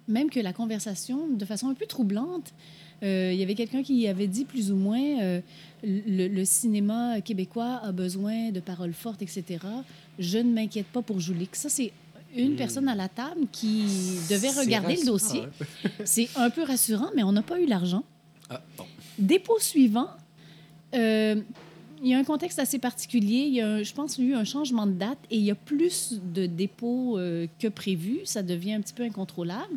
Même que la conversation, de façon un peu troublante, euh, il y avait quelqu'un qui avait dit plus ou moins euh, le, le cinéma québécois a besoin de paroles fortes, etc. Je ne m'inquiète pas pour Joulik. Ça, c'est une Hmm. personne à la table qui devait regarder le dossier. hein. C'est un peu rassurant, mais on n'a pas eu l'argent. Ah, bon. Dépôt suivant, euh, il y a un contexte assez particulier. Il y a, je pense, qu'il y a eu un changement de date et il y a plus de dépôts euh, que prévu. Ça devient un petit peu incontrôlable.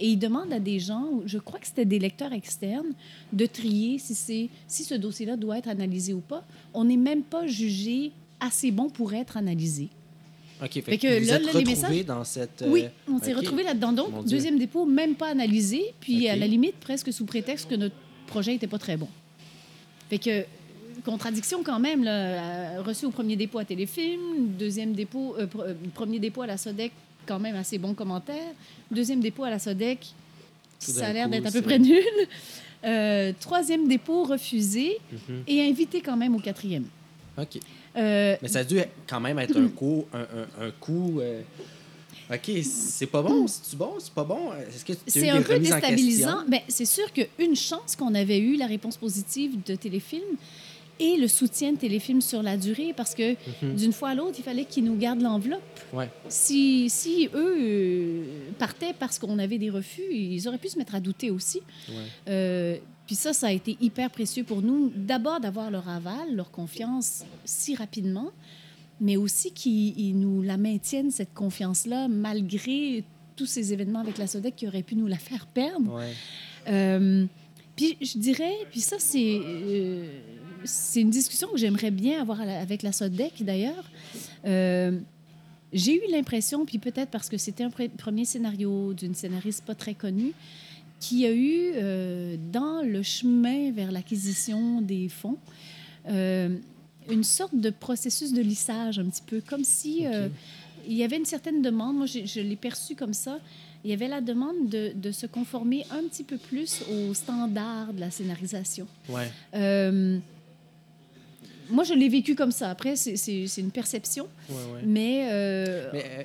Et il demande à des gens, je crois que c'était des lecteurs externes, de trier si, c'est, si ce dossier-là doit être analysé ou pas. On n'est même pas jugé assez bon pour être analysé. OK, fait, Fait que vous là, êtes les retrouvés messages- dans cette... Oui, euh, on s'est ok. retrouvés là-dedans. Donc, deuxième dépôt, même pas analysé, puis à la limite, presque sous prétexte que notre projet n'était pas très bon. Fait que, contradiction quand même, là, euh, reçu au premier dépôt à Téléfilm, deuxième dépôt, euh, euh, premier dépôt à la SODEC, quand même assez bon commentaire. Deuxième dépôt à la SODEC, Tout ça a l'air d'être à peu près nul. Euh, troisième dépôt refusé Mhm. et invité quand même au quatrième. OK. Euh, Mais ça a dû quand même être un (clears throat) coup... Un, un, un coup OK, c'est pas bon, c'est bon, c'est pas bon? Est-ce que C'est un peu déstabilisant. question? Ben, c'est sûr qu'une chance qu'on avait eu la réponse positive de Téléfilm et le soutien de Téléfilm sur la durée, parce que Mhm. d'une fois à l'autre, il fallait qu'ils nous gardent l'enveloppe. Ouais. Si, si eux euh, partaient parce qu'on avait des refus, ils auraient pu se mettre à douter aussi. Ouais. Euh, puis ça, ça a été hyper précieux pour nous. D'abord, d'avoir leur aval, leur confiance si rapidement, mais aussi qu'ils ils nous la maintiennent, cette confiance-là, malgré tous ces événements avec la SODEC qui auraient pu nous la faire perdre. Ouais. Euh, puis je dirais, puis ça, c'est euh, c'est une discussion que j'aimerais bien avoir avec la SODEC d'ailleurs. Euh, j'ai eu l'impression, puis peut-être parce que c'était un pre- premier scénario d'une scénariste pas très connue, qui a eu, euh, dans le chemin vers l'acquisition des fonds, euh, une sorte de processus de lissage un petit peu, comme si il y avait une certaine demande, moi je l'ai perçu comme ça, il y avait la demande de, de se conformer un petit peu plus aux standards de la scénarisation. Ouais. Moi, je l'ai vécu comme ça. Après, c'est- une perception, Ouais, ouais. mais, euh, Mais euh,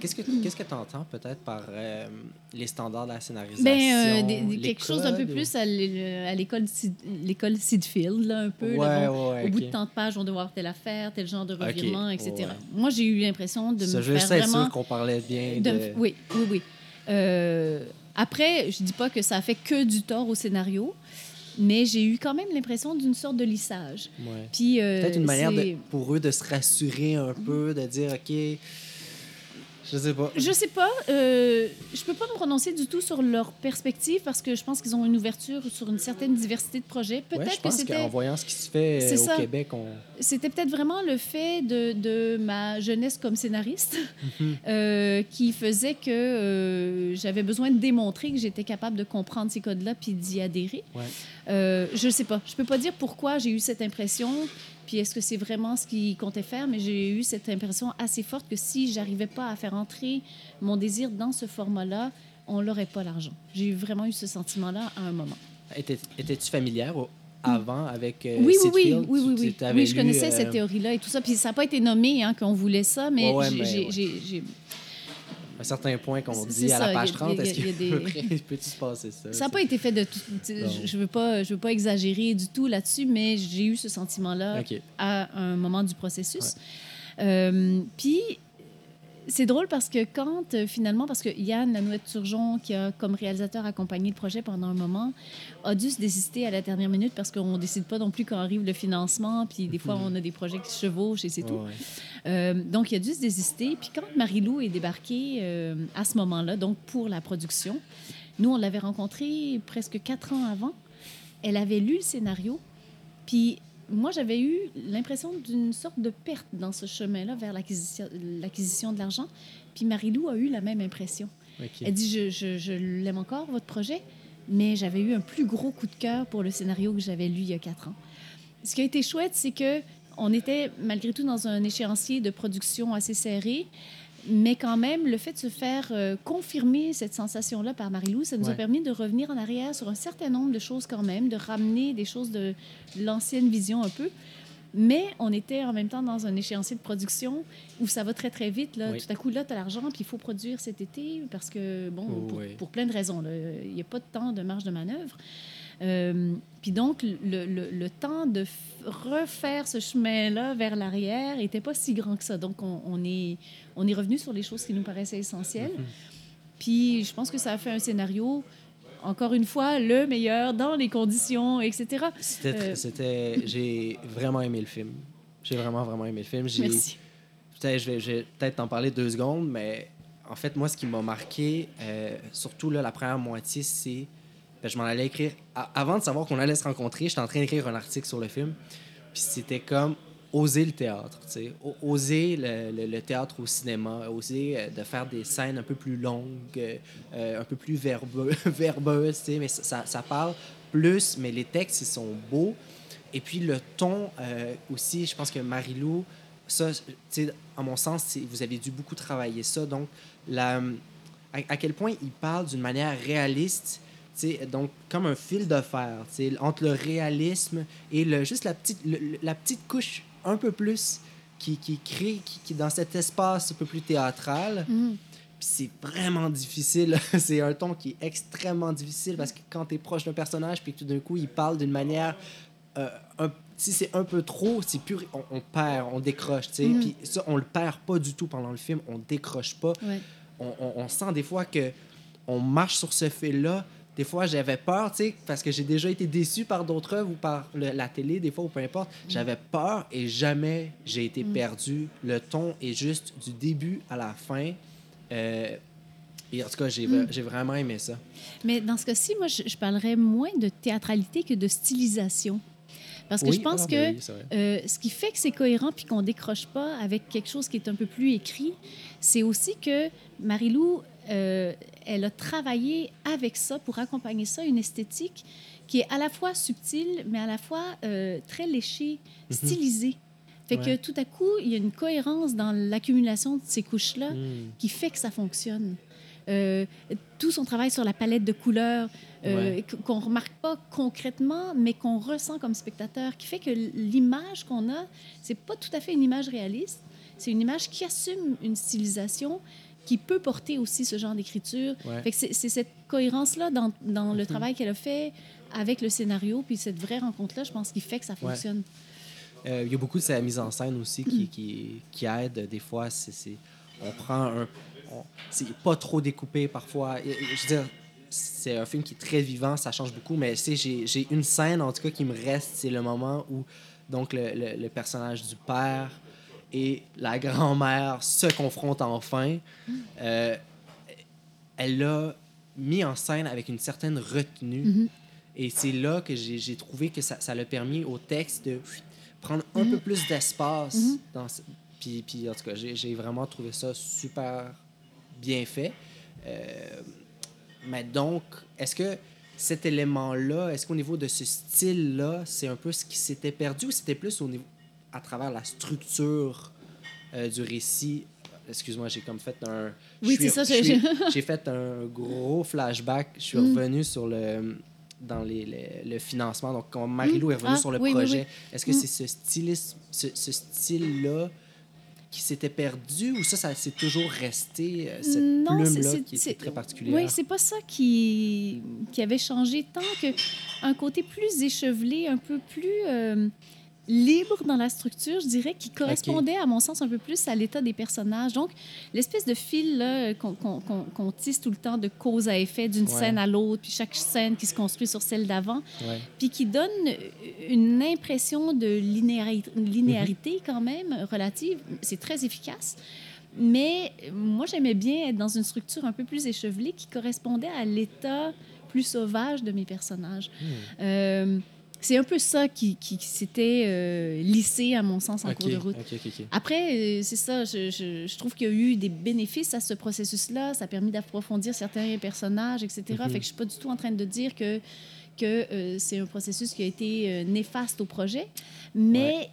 qu'est-ce que tu entends peut-être par euh, les standards de la scénarisation? ben, euh, des- des- les quelque chose d'un peu ou- plus à l'é- à l'école Sid- l'école Sidfield, là, un peu. Ouais, là, bon, ouais, Au bout de tant de pages, on doit avoir telle affaire, tel genre de revirement, etc. ouais. Moi, j'ai eu l'impression de Ça, me je faire être vraiment... sûr qu'on parlait bien de- de... Oui, oui, oui. Euh, après, je dis pas que ça a fait que du tort au scénario, mais j'ai eu quand même l'impression d'une sorte de lissage. Ouais. Puis, euh, Peut-être une manière de, pour eux de se rassurer un peu, de dire, OK, je sais pas. Je sais pas. Euh, je peux pas me prononcer du tout sur leur perspective parce que je pense qu'ils ont une ouverture sur une certaine diversité de projets. Ouais, Peut-être je que c'était qu'en voyant ce qui se fait au ça. Québec, on... c'était peut-être vraiment le fait de, de ma jeunesse comme scénariste Mhm. (laughs) euh, qui faisait que euh, j'avais besoin de démontrer que j'étais capable de comprendre ces codes-là puis d'y adhérer. Ouais. Euh, je sais pas. Je peux pas dire pourquoi j'ai eu cette impression. Puis est-ce que c'est vraiment ce qu'ils comptaient faire? Mais j'ai eu cette impression assez forte que si j'arrivais pas à faire entrer mon désir dans ce format-là, on l'aurait pas l'argent. J'ai vraiment eu ce sentiment-là à un moment. Étais- Étais-tu familière au- avant avec euh, oui, oui, oui, oui, oui, oui. je connaissais euh, cette théorie-là et tout ça. Puis ça n'a pas été nommé hein, qu'on voulait ça, mais Ouais, ouais, j'ai- mais j'ai- ouais. Un certain point qu'on dit à la page 30, il y a- est-ce il y a que des- (laughs) peut-tu se passer ça? Ça n'a pas été fait de tout. Je ne veux, pas- je veux pas exagérer du tout là-dessus, mais j'ai eu ce sentiment-là à un moment du processus. Euh, Puis, c'est drôle parce que quand euh, finalement, parce que Yann Lanouette-Turgeon, qui a comme réalisateur accompagné le projet pendant un moment, a dû se désister à la dernière minute parce qu'on ne décide pas non plus quand arrive le financement, puis des fois on a des projets qui se chevauchent et c'est tout. Ouais. Euh, donc, il a dû se désister. Puis quand Marie-Lou est débarquée euh, à ce moment-là, donc pour la production, nous, on l'avait rencontrée presque quatre ans avant. Elle avait lu le scénario. Puis moi, j'avais eu l'impression d'une sorte de perte dans ce chemin-là vers l'acquisition de l'argent. Puis Marie-Lou a eu la même impression. OK. Elle dit, je, je, je l'aime encore, votre projet, mais j'avais eu un plus gros coup de cœur pour le scénario que j'avais lu il y a quatre ans. Ce qui a été chouette, c'est que on était malgré tout dans un échéancier de production assez serré, mais quand même, le fait de se faire euh, confirmer cette sensation-là par Marie-Lou, ça nous a permis de revenir en arrière sur un certain nombre de choses quand même, de ramener des choses de l'ancienne vision un peu. Mais on était en même temps dans un échéancier de production où ça va très, très vite. Là. Oui. Tout à coup, là, tu as l'argent, puis il faut produire cet été parce que, bon, Oh, pour, oui. pour plein de raisons. Il n'y a pas de temps de marge de manœuvre. Euh, puis donc, le, le- le temps de refaire ce chemin-là vers l'arrière n'était pas si grand que ça. Donc, on, on est, on est revenu sur les choses qui nous paraissaient essentielles. Mhm. Puis, je pense que ça a fait un scénario encore une fois, le meilleur dans les conditions, etc. C'était, Euh, c'était, j'ai vraiment aimé le film. J'ai vraiment, vraiment aimé le film. Merci. Peut-être, je vais, je vais peut-être t'en parler deux secondes, mais en fait, moi, ce qui m'a marqué, euh, surtout là, la première moitié, c'est. Ben, je m'en allais écrire. avant de savoir qu'on allait se rencontrer, j'étais en train d'écrire un article sur le film. Puis c'était comme oser le théâtre, tu sais. O- Oser le, le- théâtre au cinéma, oser euh, de faire des scènes un peu plus longues, euh, un peu plus verbeux, (laughs) verbeuses, tu sais. Mais ça, ça, parle plus, mais les textes, ils sont beaux. Et puis le ton euh, aussi, je pense que Marilou, ça, tu sais, à mon sens, vous avez dû beaucoup travailler ça. Donc, la, à, à quel point il parle d'une manière réaliste, tu sais, donc comme un fil de fer, entre le réalisme et le, juste la petite, le- la petite couche un peu plus qui, qui crée, qui, qui dans cet espace un peu plus théâtral. Mhm. Puis c'est vraiment difficile. (laughs) c'est un ton qui est extrêmement difficile parce que quand tu es proche d'un personnage, puis que tout d'un coup, il parle d'une manière. euh, un- si c'est un peu trop, c'est pur, on, on perd, on décroche. Mhm. Puis ça, on le perd pas du tout pendant le film, on décroche pas. Ouais. On, on- on sent des fois que on marche sur ce fil-là. Des fois, j'avais peur, tu sais, parce que j'ai déjà été déçu par d'autres œuvres ou par le- la télé, des fois, ou peu importe. J'avais peur et jamais j'ai été Mm. perdu. Le ton est juste du début à la fin. Euh, et en tout cas, j'ai Mm. j'ai vraiment aimé ça. Mais dans ce cas-ci, moi, je, je parlerais moins de théâtralité que de stylisation. Parce que Oui, je pense ah, que ben oui, euh, ce qui fait que c'est cohérent puis qu'on décroche pas avec quelque chose qui est un peu plus écrit, c'est aussi que Marilou, euh, elle a travaillé avec ça pour accompagner ça, une esthétique qui est à la fois subtile, mais à la fois euh, très léchée, stylisée. Fait Mhm. Ouais. que tout à coup, il y a une cohérence dans l'accumulation de ces couches-là Mm. qui fait que ça fonctionne. Euh, tout son travail sur la palette de couleurs, euh, Ouais. qu'on ne remarque pas concrètement, mais qu'on ressent comme spectateur, qui fait que l'image qu'on a, c'est pas tout à fait une image réaliste, c'est une image qui assume une stylisation qui peut porter aussi ce genre d'écriture. Ouais. C'est cette cohérence-là dans, dans le Mhm. travail qu'elle a fait avec le scénario, puis cette vraie rencontre-là, je pense, qui fait que ça Ouais. fonctionne. Euh, Il y a beaucoup de sa mise en scène aussi qui, qui, qui aide. Des fois, c'est, on prend un. c'est pas trop découpé parfois. Et- et Je veux dire, c'est un film qui est très vivant, ça change beaucoup, mais j'ai, j'ai une scène en tout cas qui me reste, c'est le moment où donc le, le- le personnage du père et la grand-mère se confrontent enfin. Euh, elle l'a mis en scène avec une certaine retenue. Mhm. Et c'est là que j'ai trouvé que ça ça l'a permis au texte de prendre un peu plus d'espace. Mhm. dans ce- Puis, puis, en tout cas, j'ai j'ai vraiment trouvé ça super bien fait. Euh, mais donc, est-ce que cet élément-là, est-ce qu'au niveau de ce style-là, c'est un peu ce qui s'était perdu ou c'était plus au niveau, à travers la structure euh, du récit? Excuse-moi, j'ai comme fait un. Oui, c'est ça, j'ai- fait un gros flashback. Je suis Mm. revenu sur le dans les, les- le financement. Donc, quand Marilou est revenue Ah, sur le oui, projet, oui. est-ce que Mm. c'est ce, stylisme, ce, ce style-là qui s'était perdu ou ça, ça s'est toujours resté, euh, cette plume-là qui était très particulière? Oui, c'est pas ça qui, qui avait changé tant que un côté plus échevelé, un peu plus euh, libre dans la structure, je dirais, qui correspondait, à mon sens, un peu plus à l'état des personnages. Donc, l'espèce de fil qu'on, tisse tout le temps de cause à effet d'une Ouais. scène à l'autre, puis chaque scène qui se construit sur celle d'avant, Ouais. puis qui donne une impression de linéari- linéarité Mhm. quand même relative. C'est très efficace. Mais moi, j'aimais bien être dans une structure un peu plus échevelée qui correspondait à l'état plus sauvage de mes personnages. Hmm. Euh, c'est un peu ça qui, qui, qui s'était euh, lissé, à mon sens, en cours de route. Après, euh, c'est ça, je, je- je trouve qu'il y a eu des bénéfices à ce processus-là. Ça a permis d'approfondir certains personnages, etc. Mhm. Fait que je suis pas du tout en train de dire que, que euh, c'est un processus qui a été euh, néfaste au projet. Mais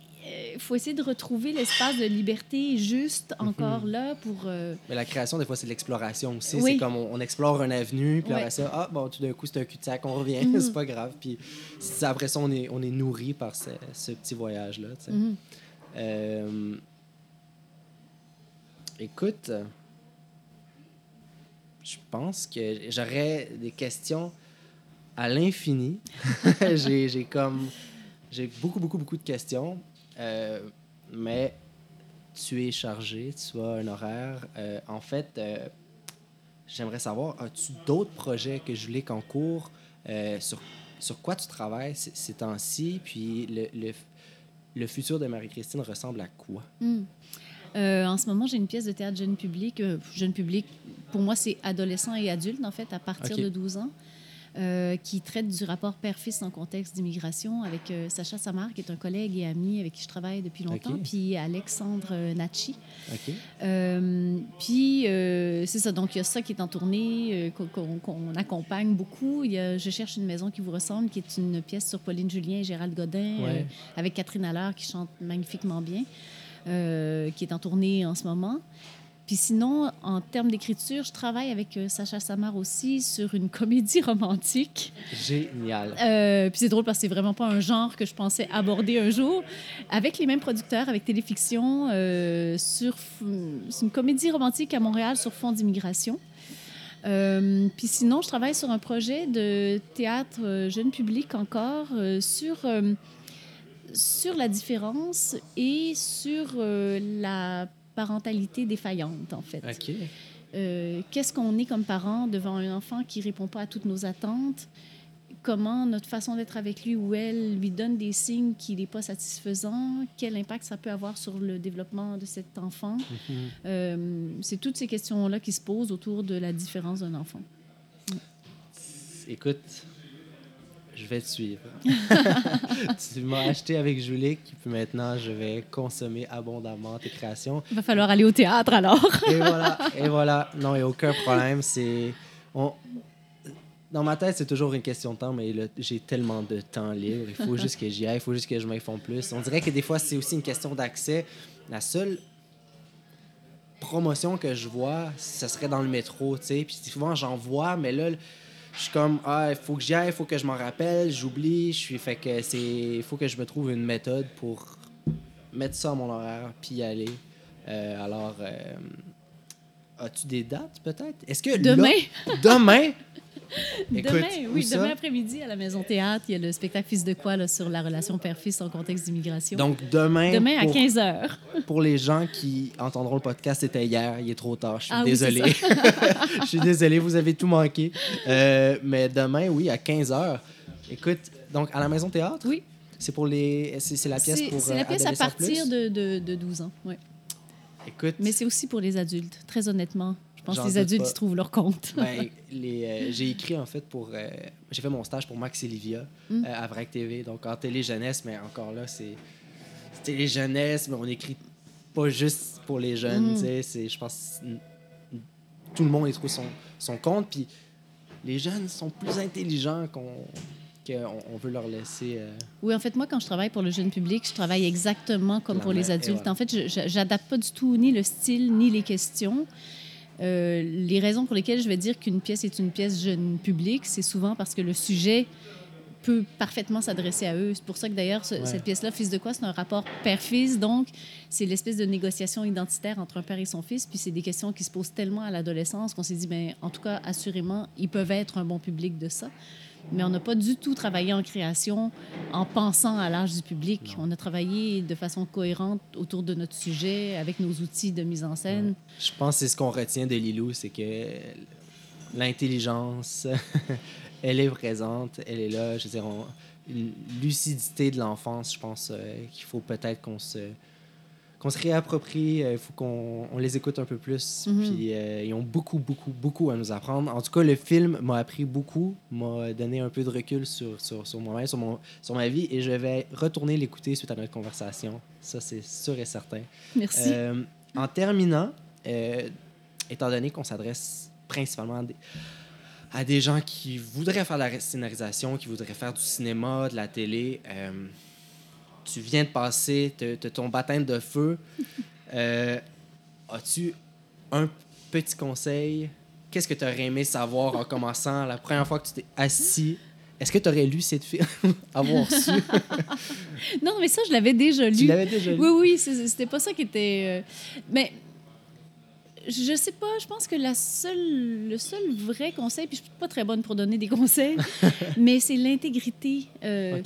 il faut essayer de retrouver l'espace de liberté juste Mhm. encore là pour... euh, Mais la création, des fois, c'est de l'exploration aussi. Oui. C'est comme on, on explore une avenue, puis Ouais. après ça, ah, bon, tout d'un coup, c'est un cul-de-sac, on revient, (laughs) Mhm. c'est pas grave. Puis après ça, on est, on est nourri par ce, ce petit voyage-là. mhm. Euh, Écoute, je pense que j'aurais des questions à l'infini. (laughs) j'ai comme. J'ai beaucoup, beaucoup, beaucoup de questions. Euh, mais tu es chargé, tu as un horaire. Euh, en fait, euh, j'aimerais savoir, as-tu d'autres projets que Julie en cours? Euh, sur, sur quoi tu travailles ces, ces temps-ci? Puis le, le, le futur de Marie-Christine ressemble à quoi? Hmm. Euh, en ce moment, j'ai une pièce de théâtre jeune public. Euh, jeune public, pour moi, c'est adolescent et adulte, en fait, à partir de 12 ans, euh, qui traite du rapport père-fils en contexte d'immigration avec euh, Sacha Samar, qui est un collègue et ami avec qui je travaille depuis longtemps, puis Alexandre euh, Nachi. OK. Euh, puis, c'est ça. Donc, il y a ça qui est en tournée, qu'on- accompagne beaucoup. Il y a Je cherche une maison qui vous ressemble, qui est une pièce sur Pauline Julien et Gérald Godin, Ouais. avec Catherine Allard, qui chante magnifiquement bien, euh, qui est en tournée en ce moment. Puis sinon, en termes d'écriture, je travaille avec euh, Sacha Samar aussi sur une comédie (laughs) romantique. Génial. Euh, puis c'est drôle parce que c'est vraiment pas un genre que je pensais aborder un jour. Avec les mêmes producteurs, avec Téléfiction, euh, sur une comédie romantique à Montréal sur fond d'immigration. Puis sinon, je travaille sur un projet de théâtre jeune public encore sur, sur la différence et sur euh, la parentalité défaillante, en fait. OK. Euh, qu'est-ce qu'on est comme parent devant un enfant qui répond pas à toutes nos attentes? Comment notre façon d'être avec lui ou elle lui donne des signes qu'il n'est pas satisfaisant, quel impact ça peut avoir sur le développement de cet enfant? Mhm. Euh, c'est toutes ces questions-là qui se posent autour de la différence d'un enfant. Écoute, je vais te suivre. (laughs) (laughs) tu m'as acheté avec Julie, puis maintenant, je vais consommer abondamment tes créations. Il va falloir aller au théâtre alors. Et voilà, et voilà. Non, il n'y a aucun problème. C'est... On... Dans ma tête, c'est toujours une question de temps, mais j'ai tellement de temps libre. Il faut juste que j'y aille, il faut juste que je m'informe plus. On dirait que des fois, c'est aussi une question d'accès. La seule promotion que je vois, ce serait dans le métro, tu sais. Puis souvent, j'en vois, mais là, je suis comme, ah, il faut que j'y aille, il faut que je m'en rappelle, j'oublie. Je suis, fait que c'est, il faut que je me trouve une méthode pour mettre ça à mon horaire, puis y aller. Euh, alors, euh, as-tu des dates peut-être? Est-ce que là- Demain, demain? Écoute, demain, oui, demain après-midi à la Maison Théâtre, il y a le spectacle Fils de quoi là, sur la relation père-fils en contexte d'immigration. Donc, demain, Demain à pour, 15 h. pour les gens qui entendront le podcast, c'était hier, il est trop tard, je suis Ah oui, désolé. (laughs) je suis désolé, vous avez tout manqué. Euh, mais demain, oui, à 15h. Écoute, donc à la Maison Théâtre, Oui, c'est pour les c'est la pièce pour c'est euh, la pièce à partir de, de, de 12 ans. Ouais. Écoute, Mais c'est aussi pour les adultes, très honnêtement. Pense que les adultes y trouvent leur compte. (laughs) Ben, les, euh, j'ai écrit en fait pour. euh, j'ai fait mon stage pour Max et Livia Mm. euh, à VRAC TV, donc en télé-jeunesse, mais encore là, c'est, télé-jeunesse, mais on écrit pas juste pour les jeunes, Mm. tu sais. C'est, je pense que tout le monde y trouve son, son compte, puis les jeunes sont plus intelligents qu'on, on veut leur laisser. euh, Oui, en fait, moi, quand je travaille pour le jeune public, je travaille exactement comme La pour les adultes. voilà. En fait, je- j'adapte pas du tout ni le style, ni les questions. Euh, les raisons pour lesquelles je vais dire qu'une pièce est une pièce jeune public, c'est souvent parce que le sujet peut parfaitement s'adresser à eux. C'est pour ça que d'ailleurs, ce- Ouais. cette pièce-là, Fils de quoi, c'est un rapport père-fils. Donc, c'est l'espèce de négociation identitaire entre un père et son fils. Puis c'est des questions qui se posent tellement à l'adolescence qu'on s'est dit, ben, en tout cas, assurément, ils peuvent être un bon public de ça. Mais on n'a pas du tout travaillé en création en pensant à l'âge du public. On a travaillé de façon cohérente autour de notre sujet, avec nos outils de mise en scène. Je pense que c'est ce qu'on retient de Lilou, c'est que l'intelligence, (laughs) elle est présente, elle est là. Je veux dire, on- lucidité de l'enfance, je pense euh, qu'il faut peut-être qu'on se qu'on se réapproprie, euh, il faut qu'on on les écoute un peu plus. Mhm. Puis euh, ils ont beaucoup, beaucoup, beaucoup à nous apprendre. En tout cas, le film m'a appris beaucoup, m'a donné un peu de recul sur, sur, sur moi-même, sur, mon, sur ma vie, et je vais retourner l'écouter suite à notre conversation. Ça, c'est sûr et certain. Merci. Euh, en terminant, euh, étant donné qu'on s'adresse principalement à des, à des gens qui voudraient faire de la scénarisation, qui voudraient faire du cinéma, de la télé, tu viens de passer te- te- ton baptême de feu. (laughs) Euh, As-tu un petit conseil? Qu'est-ce que tu aurais aimé savoir en commençant? La première fois que tu t'es assis? Est-ce que tu aurais lu cette film? (laughs) Avoir su? (laughs) non, mais ça, je l'avais déjà lu. tu l'avais déjà lu? Oui, oui, c'était pas ça qui était. euh, Mais je sais pas, je pense que la seule, le seul vrai conseil, puis je suis pas très bonne pour donner des conseils, mais c'est l'intégrité. euh.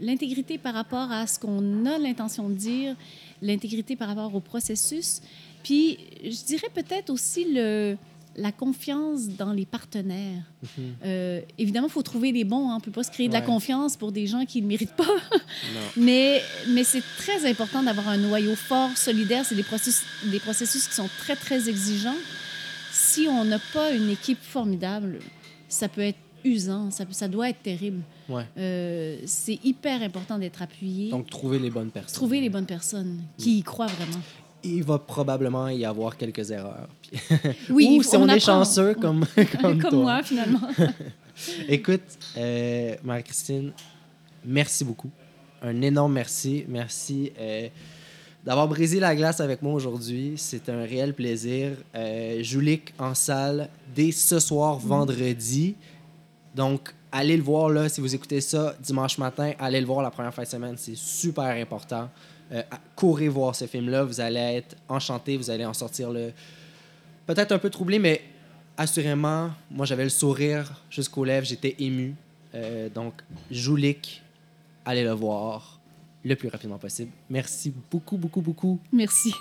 L'intégrité par rapport à ce qu'on a l'intention de dire, l'intégrité par rapport au processus. Puis, je dirais peut-être aussi le, la confiance dans les partenaires. Mhm. Euh, évidemment, il faut trouver les bons. hein. On ne peut pas se créer de la confiance pour des gens qui ne méritent pas. (laughs) Mais, mais c'est très important d'avoir un noyau fort, solidaire. C'est des processus, des processus qui sont très, très exigeants. Si on n'a pas une équipe formidable, ça peut être usant, ça, ça doit être terrible. Ouais. Euh, c'est hyper important d'être appuyé. Donc, trouver les bonnes personnes. Trouver les bonnes personnes qui y croient vraiment. Il va probablement y avoir quelques erreurs. (laughs) Oui, (laughs) Ou si on, est chanceux, comme, (laughs) comme, Comme toi. moi, finalement. Écoute, euh, Marie-Christine, merci beaucoup. Un énorme merci. Merci euh, d'avoir brisé la glace avec moi aujourd'hui. C'est un réel plaisir. Euh, en salle dès ce soir, vendredi. Donc, allez le voir là. Si vous écoutez ça dimanche matin, allez le voir la première fin de semaine. C'est super important. Euh, courez voir ce film-là. Vous allez être enchanté. Vous allez en sortir le peut-être un peu troublé, mais assurément, moi j'avais le sourire jusqu'aux lèvres, j'étais ému. Euh, donc, Joulik, allez le voir le plus rapidement possible. Merci beaucoup, beaucoup, beaucoup. Merci.